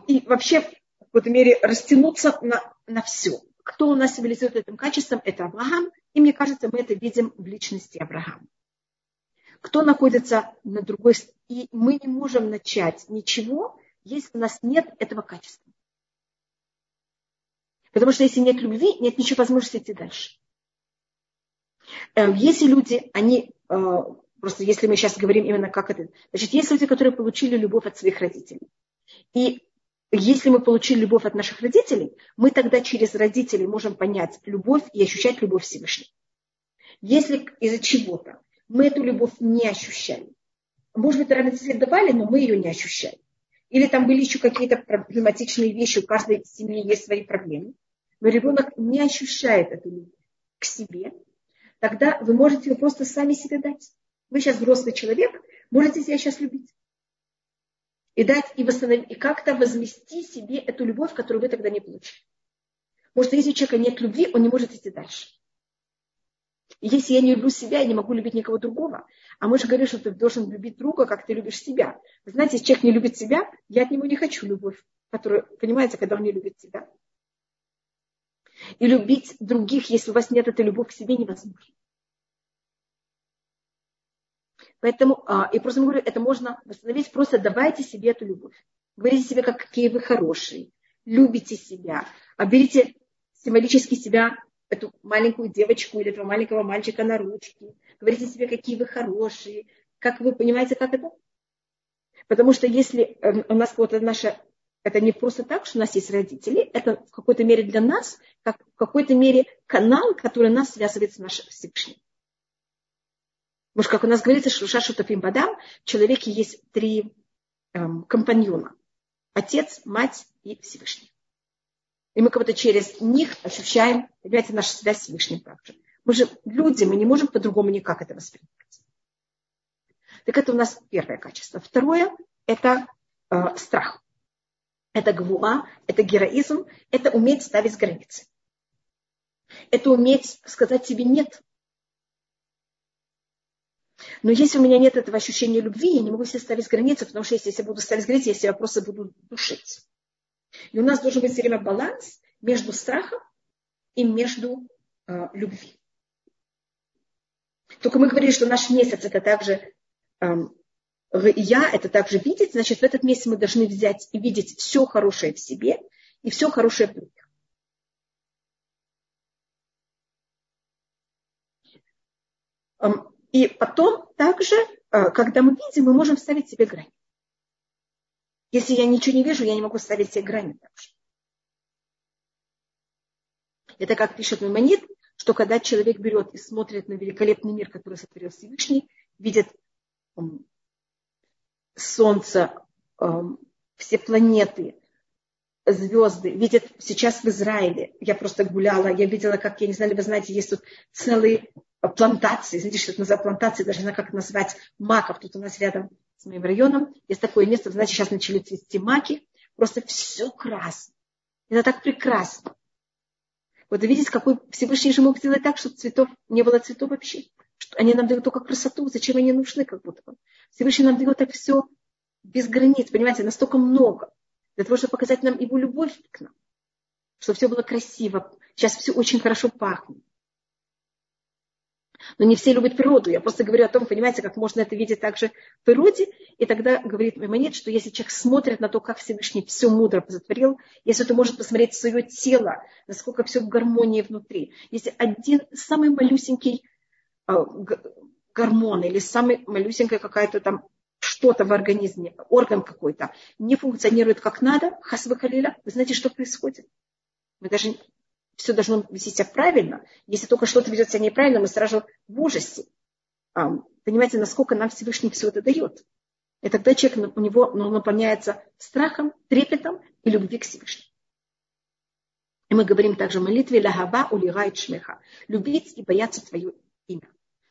И вообще, в какой-то мере, растянуться на, на все. Кто у нас символизирует этим качеством, это Авраам. И мне кажется, мы это видим в личности Авраама. Кто находится на другой стороне. И мы не можем начать ничего, если у нас нет этого качества. Потому что если нет любви, нет ничего возможности идти дальше. Эм, если люди, они, э, просто если мы сейчас говорим именно как это, значит, есть люди, которые получили любовь от своих родителей. И если мы получили любовь от наших родителей, мы тогда через родителей можем понять любовь и ощущать любовь Всевышнего. Если из-за чего-то мы эту любовь не ощущали, может быть, родители давали, но мы ее не ощущали. Или там были еще какие-то проблематичные вещи, у каждой семьи есть свои проблемы но ребенок не ощущает эту любовь к себе, тогда вы можете его просто сами себе дать. Вы сейчас взрослый человек, можете себя сейчас любить. И дать, и восстановить, и как-то возмести себе эту любовь, которую вы тогда не получили. Может, если у человека нет любви, он не может идти дальше. И если я не люблю себя, я не могу любить никого другого. А мы же говорим, что ты должен любить друга, как ты любишь себя. Вы знаете, если человек не любит себя, я от него не хочу любовь, которую, понимаете, когда он не любит себя. И любить других, если у вас нет этой любовь к себе, невозможно. Поэтому, а, и просто говорю, это можно восстановить, просто давайте себе эту любовь. Говорите себе, как, какие вы хорошие, любите себя, а берите символически себя, эту маленькую девочку или этого маленького мальчика на ручки. Говорите себе, какие вы хорошие, как вы понимаете, как это? Потому что если эм, у нас вот наша это не просто так, что у нас есть родители, это в какой-то мере для нас, как в какой-то мере канал, который нас связывает с нашим Всевышним. Может, как у нас говорится, что Шашутафим Бадам, в человеке есть три эм, компаньона. Отец, мать и Всевышний. И мы как-то через них ощущаем, понимаете, нашу связь с Всевышним также. Мы же люди, мы не можем по-другому никак это воспринимать. Так это у нас первое качество. Второе – это э, страх это гвуа, это героизм, это уметь ставить границы. Это уметь сказать себе нет. Но если у меня нет этого ощущения любви, я не могу себе ставить границы, потому что если я буду ставить границы, я себя просто буду душить. И у нас должен быть все время баланс между страхом и между э, любви. Только мы говорили, что наш месяц это также эм, я это также видеть, значит, в этот месяц мы должны взять и видеть все хорошее в себе и все хорошее в других. И потом также, э, когда мы видим, мы можем ставить себе грани. Если я ничего не вижу, я не могу ставить себе грани также. Это как пишет Маймонид, что когда человек берет и смотрит на великолепный мир, который сотворил Всевышний, видит Солнце, эм, все планеты, звезды, видят сейчас в Израиле. Я просто гуляла, я видела, как, я не знаю, вы знаете, есть тут целые плантации, знаете, что это называется плантации, даже знаю, как назвать, маков. Тут у нас рядом с моим районом есть такое место, знаете, сейчас начали цвести маки, просто все красное. Это так прекрасно. Вот видите, какой Всевышний же мог сделать так, чтобы цветов не было цветов вообще. Что они нам дают только красоту, зачем они нужны, как будто бы. Всевышний нам дает так все без границ, понимаете, настолько много. Для того, чтобы показать нам его любовь к нам. Чтобы все было красиво. Сейчас все очень хорошо пахнет. Но не все любят природу. Я просто говорю о том, понимаете, как можно это видеть также в природе. И тогда говорит Маймонет, что если человек смотрит на то, как Всевышний все мудро позатворил, если он может посмотреть свое тело, насколько все в гармонии внутри. Если один самый малюсенький э, гормон или самый малюсенькая какая-то там что-то в организме, орган какой-то, не функционирует как надо, хасва халиля, вы знаете, что происходит? Мы даже все должно вести себя правильно. Если только что-то ведет себя неправильно, мы сразу в ужасе. Понимаете, насколько нам Всевышний все это дает. И тогда человек, у него ну, наполняется страхом, трепетом и любви к Всевышнему. И мы говорим также в молитве «Лагаба улирает шмеха» – любить и бояться твое имя.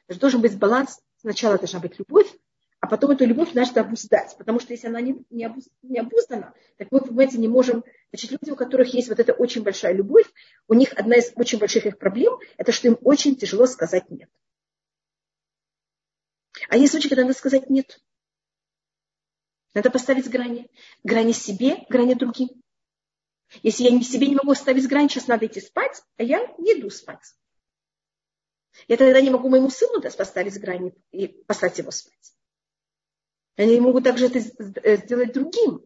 Даже должен быть баланс. Сначала должна быть любовь, потом эту любовь надо обуздать. Потому что если она не, не, обуз, не обуздана, так мы, понимаете, не можем... Значит, люди, у которых есть вот эта очень большая любовь, у них одна из очень больших их проблем, это что им очень тяжело сказать «нет». А есть случаи, когда надо сказать «нет». Надо поставить грани. Грани себе, грани другим. Если я себе не могу ставить грани, сейчас надо идти спать, а я не иду спать. Я тогда не могу моему сыну поставить грани и послать его спать. Они могут также это э, сделать другим.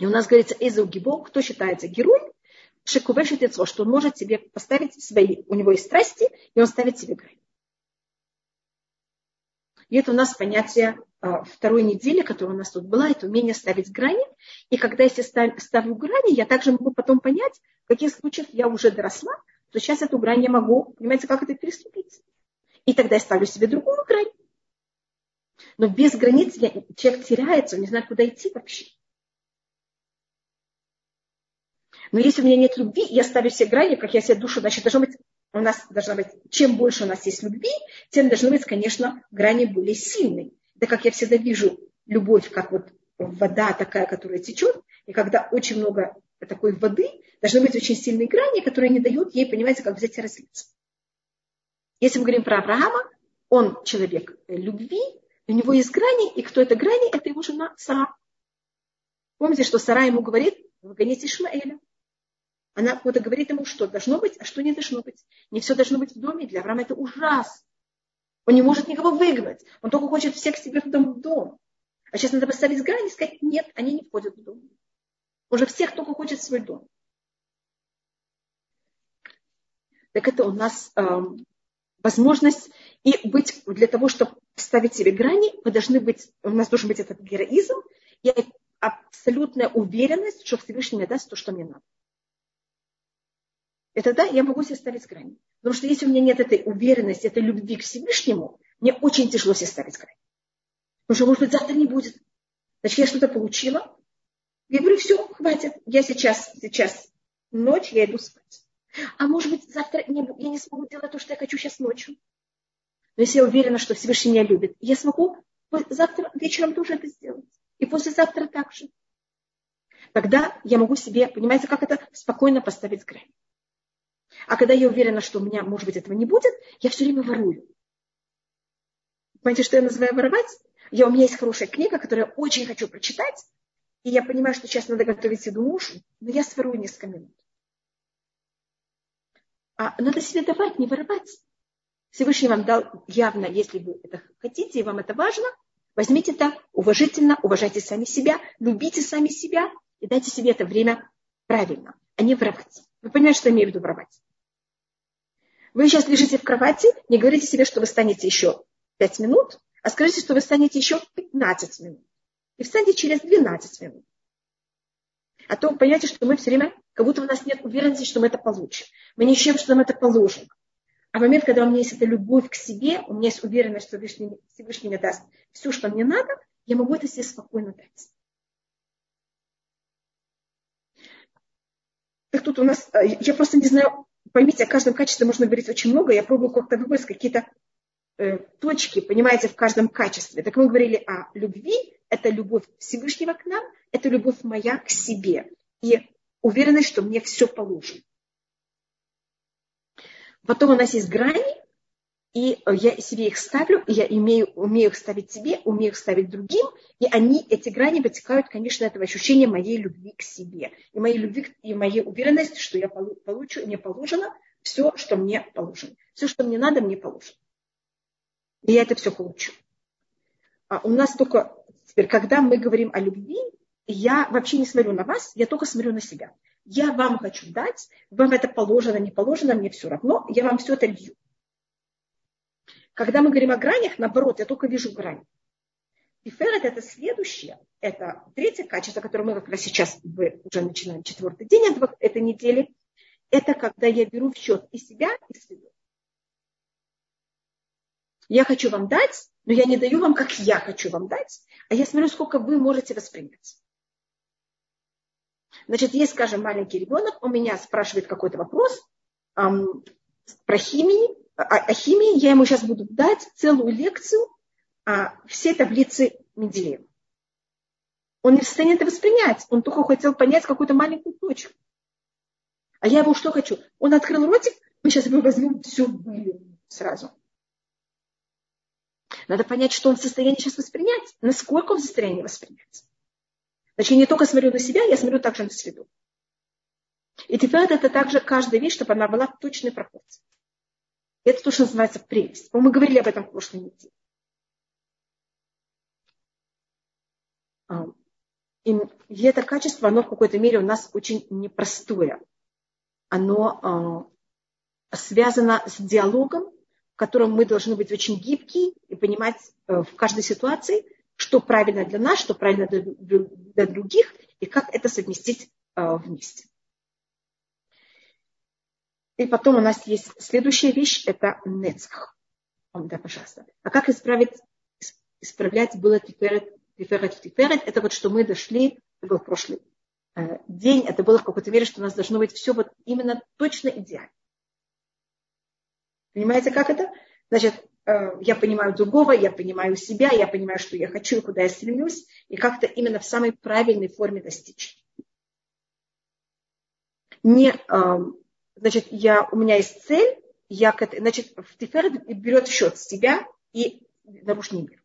И у нас говорится Эзау Гибо, кто считается героем, Шекувешит лицо, что он может себе поставить свои, у него есть страсти, и он ставит себе грань. И это у нас понятие а, второй недели, которая у нас тут была, это умение ставить грани. И когда я ставлю грани, я также могу потом понять, в каких случаях я уже доросла, то сейчас эту грань я могу, понимаете, как это переступить. И тогда я ставлю себе другую грань. Но без границ человек теряется, он не знает, куда идти вообще. Но если у меня нет любви, я ставлю все грани, как я себе душу, значит, должно быть, у нас должна быть, чем больше у нас есть любви, тем должны быть, конечно, грани более сильные. Это как я всегда вижу любовь, как вот вода такая, которая течет, и когда очень много такой воды, должны быть очень сильные грани, которые не дают ей, понимаете, как взять и разлиться. Если мы говорим про Авраама, он человек любви, у него есть грани, и кто это грани? Это его жена Сара. Помните, что Сара ему говорит, выгоните Ишмаэля. Она вот говорит ему, что должно быть, а что не должно быть. Не все должно быть в доме. Для Авраама это ужас. Он не может никого выгнать. Он только хочет всех себе в дом. В дом. А сейчас надо поставить грани и сказать, нет, они не входят в дом. Уже всех только хочет свой дом. Так это у нас э, возможность и быть для того, чтобы ставить себе грани, мы должны быть, у нас должен быть этот героизм и абсолютная уверенность, что Всевышний мне даст то, что мне надо. И тогда я могу себе ставить грани. Потому что если у меня нет этой уверенности, этой любви к Всевышнему, мне очень тяжело себе ставить грани. Потому что, может быть, завтра не будет. Значит, я что-то получила. Я говорю, все, хватит. Я сейчас, сейчас ночь, я иду спать. А может быть, завтра не, я не смогу делать то, что я хочу сейчас ночью. Но если я уверена, что Всевышний меня любит, я смогу завтра вечером тоже это сделать. И послезавтра также. Тогда я могу себе, понимаете, как это спокойно поставить грань. А когда я уверена, что у меня, может быть, этого не будет, я все время ворую. Понимаете, что я называю воровать? Я, у меня есть хорошая книга, которую я очень хочу прочитать, и я понимаю, что сейчас надо готовить еду мужу, но я сворую несколько минут. А надо себе давать, не воровать. Всевышний вам дал явно, если вы это хотите, и вам это важно, возьмите так, уважительно, уважайте сами себя, любите сами себя и дайте себе это время правильно, а не воровать. Вы понимаете, что я имею в виду воровать? Вы сейчас лежите в кровати, не говорите себе, что вы станете еще 5 минут, а скажите, что вы станете еще 15 минут. И встаньте через 12 минут. А то понимаете, что мы все время, как будто у нас нет уверенности, что мы это получим. Мы не ищем, что нам это положено. А в момент, когда у меня есть эта любовь к себе, у меня есть уверенность, что Всевышний, Всевышний мне даст все, что мне надо, я могу это себе спокойно дать. Так тут у нас, э, я просто не знаю, поймите, о каждом качестве можно говорить очень много. Я пробую как-то выбрать какие-то э, точки, понимаете, в каждом качестве. Так мы говорили о любви. Это любовь Всевышнего к нам, это любовь моя к себе. И уверенность, что мне все положено. Потом у нас есть грани, и я себе их ставлю, и я имею, умею их ставить себе, умею их ставить другим, и они, эти грани вытекают, конечно, этого ощущения моей любви к себе, и моей любви, и моей уверенности, что я получу, мне положено все, что мне положено. Все, что мне надо, мне положено. И я это все получу. А у нас только теперь, когда мы говорим о любви, я вообще не смотрю на вас, я только смотрю на себя. Я вам хочу дать, вам это положено, не положено, мне все равно, я вам все это лью. Когда мы говорим о гранях, наоборот, я только вижу грань. Тиферет – это следующее, это третье качество, которое мы как раз сейчас уже начинаем четвертый день этой недели. Это когда я беру в счет и себя, и среду. Я хочу вам дать, но я не даю вам, как я хочу вам дать, а я смотрю, сколько вы можете воспринять. Значит, есть, скажем, маленький ребенок, у меня спрашивает какой-то вопрос эм, про химию, о, о химии, я ему сейчас буду дать целую лекцию о всей таблице Менделеева. Он не в состоянии это воспринять, он только хотел понять какую-то маленькую точку. А я его что хочу? Он открыл ротик, мы сейчас его возьмем всю выльем сразу. Надо понять, что он в состоянии сейчас воспринять, насколько он в состоянии воспринять. Значит, я не только смотрю на себя, я смотрю также на среду. И теперь это также каждая вещь, чтобы она была в точной пропорции. Это то, что называется прелесть. Мы говорили об этом в прошлой неделе. А, и это качество, оно в какой-то мере у нас очень непростое. Оно а, связано с диалогом, в котором мы должны быть очень гибкие и понимать э, в каждой ситуации, что правильно для нас, что правильно для других, и как это совместить э, вместе. И потом у нас есть следующая вещь, это нецах. Да, пожалуйста. А как исправить, исправлять было тиферет, тиферет тиферет? Это вот что мы дошли, это был прошлый э, день, это было в какой-то мере, что у нас должно быть все вот именно точно идеально. Понимаете, как это? Значит, я понимаю другого, я понимаю себя, я понимаю, что я хочу и куда я стремлюсь, и как-то именно в самой правильной форме достичь. Не эм, значит, я, у меня есть цель, я к значит, в Тиферет берет в счет себя и нарушение мира.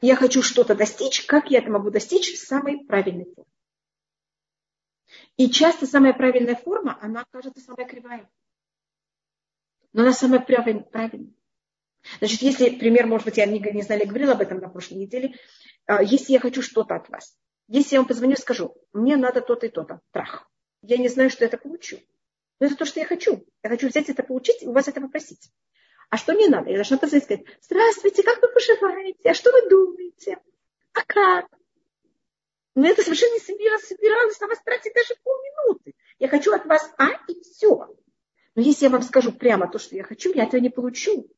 Я хочу что-то достичь, как я это могу достичь в самой правильной форме. И часто самая правильная форма, она кажется самая кривая. Но она самая правильная. Значит, если, пример, может быть, я не, не знаю, говорила об этом на прошлой неделе, а, если я хочу что-то от вас, если я вам позвоню, скажу, мне надо то-то и то-то, трах я не знаю, что это получу. Но это то, что я хочу. Я хочу взять это, получить и у вас это попросить. А что мне надо? Я должна позвонить и сказать, здравствуйте, как вы поживаете? А что вы думаете? А как? Но это совершенно не собиралась, собиралась на вас тратить даже полминуты. Я хочу от вас А и все. Но если я вам скажу прямо то, что я хочу, я этого не получу.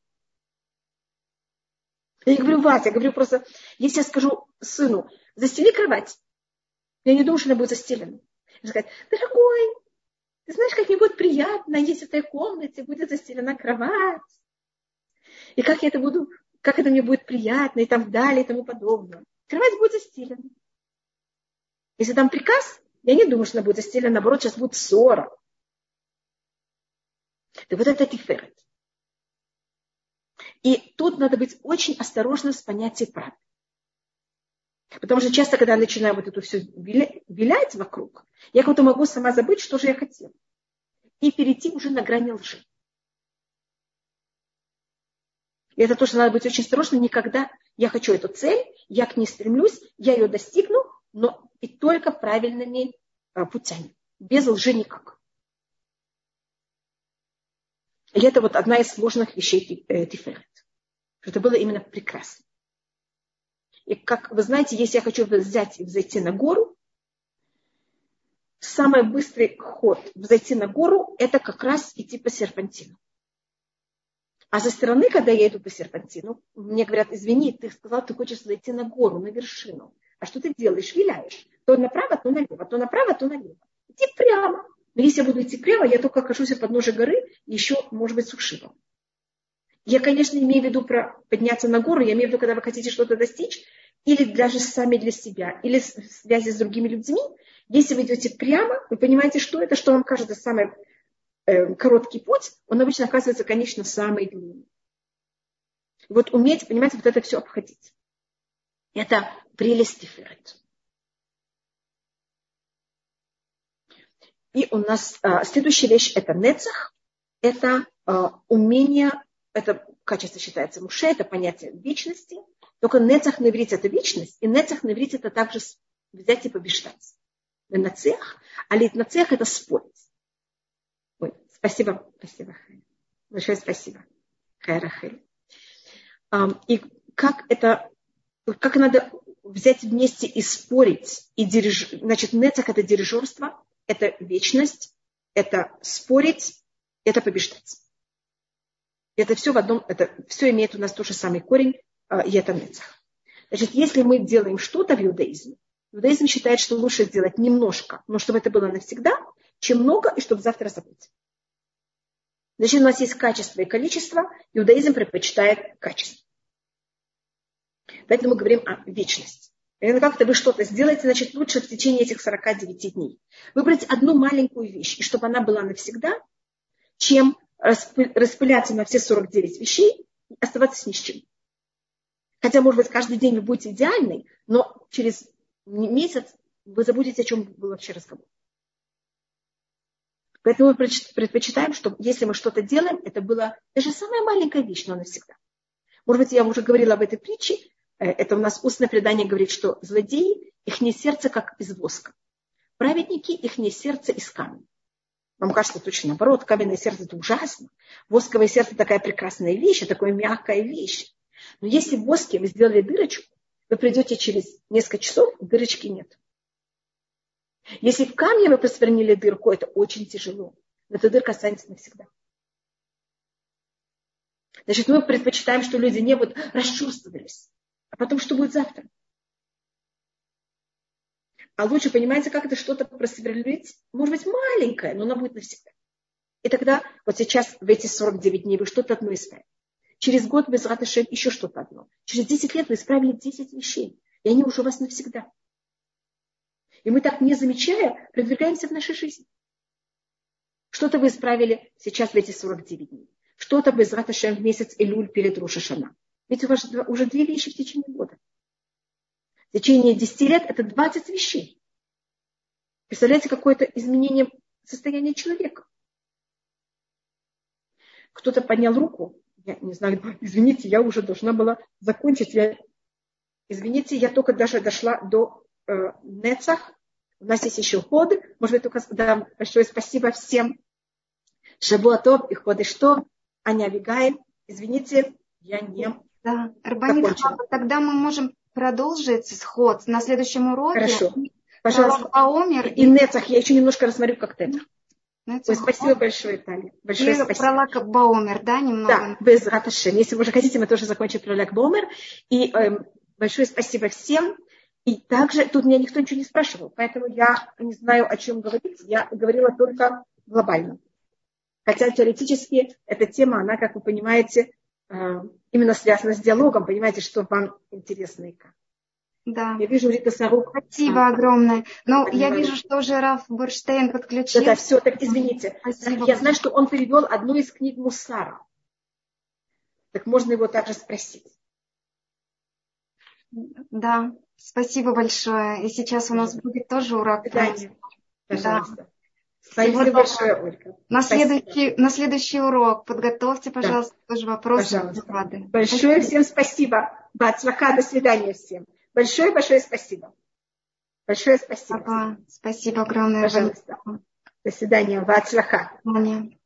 Я говорю вас, я говорю просто, если я скажу сыну, застели кровать, я не думаю, что она будет застелена сказать, дорогой, ты знаешь, как мне будет приятно, если в этой комнате будет застелена кровать. И как я это буду, как это мне будет приятно и так далее и тому подобное. Кровать будет застелена. Если там приказ, я не думаю, что она будет застелена, наоборот, сейчас будет ссора. Так вот это тиферет. И тут надо быть очень осторожным с понятием правды. Потому что часто, когда я начинаю вот это все вилять вокруг, я как-то могу сама забыть, что же я хотела. И перейти уже на грани лжи. И это то, что надо быть очень осторожным. Никогда я хочу эту цель, я к ней стремлюсь, я ее достигну, но и только правильными а, путями. Без лжи никак. И это вот одна из сложных вещей э, Тиферет. Это было именно прекрасно. И как вы знаете, если я хочу взять и взойти на гору, самый быстрый ход взойти на гору – это как раз идти по серпантину. А со стороны, когда я иду по серпантину, мне говорят, извини, ты сказал, ты хочешь зайти на гору, на вершину. А что ты делаешь? Виляешь. То направо, то налево, то направо, то налево. Идти прямо. Но если я буду идти прямо, я только окажусь у подножия горы, еще, может быть, с ушибом. Я, конечно, имею в виду про подняться на гору, я имею в виду, когда вы хотите что-то достичь, или даже сами для себя, или в связи с другими людьми. Если вы идете прямо, вы понимаете, что это, что вам кажется самый э, короткий путь, он обычно оказывается, конечно, самый длинный. Вот уметь, понимаете, вот это все обходить. Это прелесть Тиферет. И у нас а, следующая вещь – это нецах. Это а, умение, это качество считается муше, это понятие вечности. Только нецах на иврите – это вечность, и нецах на иврите – это также взять и побеждать. Нацех, а нацех – это спорить. Ой, спасибо, спасибо, Большое спасибо. Хайрахель. И как это, как надо взять вместе и спорить, и дириж... значит, нецах – это дирижерство, это вечность, это спорить, это побеждать. Это все в одном, это все имеет у нас тот же самый корень, а, это нецах. Значит, если мы делаем что-то в иудаизме, иудаизм считает, что лучше сделать немножко, но чтобы это было навсегда, чем много, и чтобы завтра забыть. Значит, у нас есть качество и количество, иудаизм предпочитает качество. Поэтому мы говорим о вечности. Когда как-то вы что-то сделаете, значит, лучше в течение этих 49 дней. Выбрать одну маленькую вещь, и чтобы она была навсегда, чем распыляться на все 49 вещей и оставаться ни с чем. Хотя, может быть, каждый день вы будете идеальный, но через месяц вы забудете, о чем был вообще разговор. Поэтому мы предпочитаем, чтобы если мы что-то делаем, это была даже самая маленькая вещь, но навсегда. Может быть, я уже говорила об этой притче, это у нас устное предание говорит, что злодеи, их не сердце как из воска. Праведники, их не сердце из камня. Вам кажется точно наоборот, каменное сердце это ужасно. Восковое сердце такая прекрасная вещь, такая мягкая вещь. Но если в воске вы сделали дырочку, вы придете через несколько часов, дырочки нет. Если в камне вы просвернили дырку, это очень тяжело. Но эта дырка останется навсегда. Значит, мы предпочитаем, что люди не будут расчувствовались а потом что будет завтра. А лучше, понимаете, как это что-то просверлить, может быть, маленькое, но оно будет навсегда. И тогда, вот сейчас, в эти 49 дней, вы что-то одно исправили. Через год без Раташем еще что-то одно. Через 10 лет вы исправили 10 вещей. И они уже у вас навсегда. И мы так, не замечая, продвигаемся в нашей жизни. Что-то вы исправили сейчас в эти 49 дней. Что-то без Раташем в месяц Илюль перед Рошашана. Ведь у вас уже две вещи в течение года. В течение 10 лет это 20 вещей. Представляете, какое-то изменение состояния человека. Кто-то поднял руку. Я не знаю, извините, я уже должна была закончить. Я, извините, я только даже дошла до э, Нецах. У нас есть еще ходы. Может быть, только да, большое спасибо всем. Шабуатов и ходы что? Аня Вигай. Извините, я не да, Рабанит тогда мы можем продолжить сход на следующем уроке. Хорошо. Пожалуйста. Омер и, и Нецах. Я еще немножко рассмотрю как тетр. Ой, спасибо большое, Таня. Большое и спасибо. Про Лак Баумер, да, немного? Да, без Раташем. Если вы уже хотите, мы тоже закончим про Лак Баумер. И э, большое спасибо всем. И также тут меня никто ничего не спрашивал, поэтому я не знаю, о чем говорить. Я говорила только глобально. Хотя теоретически эта тема, она, как вы понимаете, именно связано с диалогом, понимаете, что вам интересно и как. Да. Я вижу Рита Сарук. Спасибо огромное. Но я вижу, что уже Раф Бурштейн подключился. Да, да, все, так извините. Спасибо. Я знаю, что он перевел одну из книг Мусара. Так можно его также спросить. Да, спасибо большое. И сейчас у нас будет тоже урок. Да, пожалуйста. Да. Спасибо большое, Ольга. На следующий, на следующий урок подготовьте, пожалуйста, да. тоже вопросы. Пожалуйста. Большое спасибо. всем спасибо. Бацлака, до свидания всем. Большое-большое спасибо. Большое спасибо. Спасибо огромное. Пожалуйста. До свидания. Бацлаха. До свидания.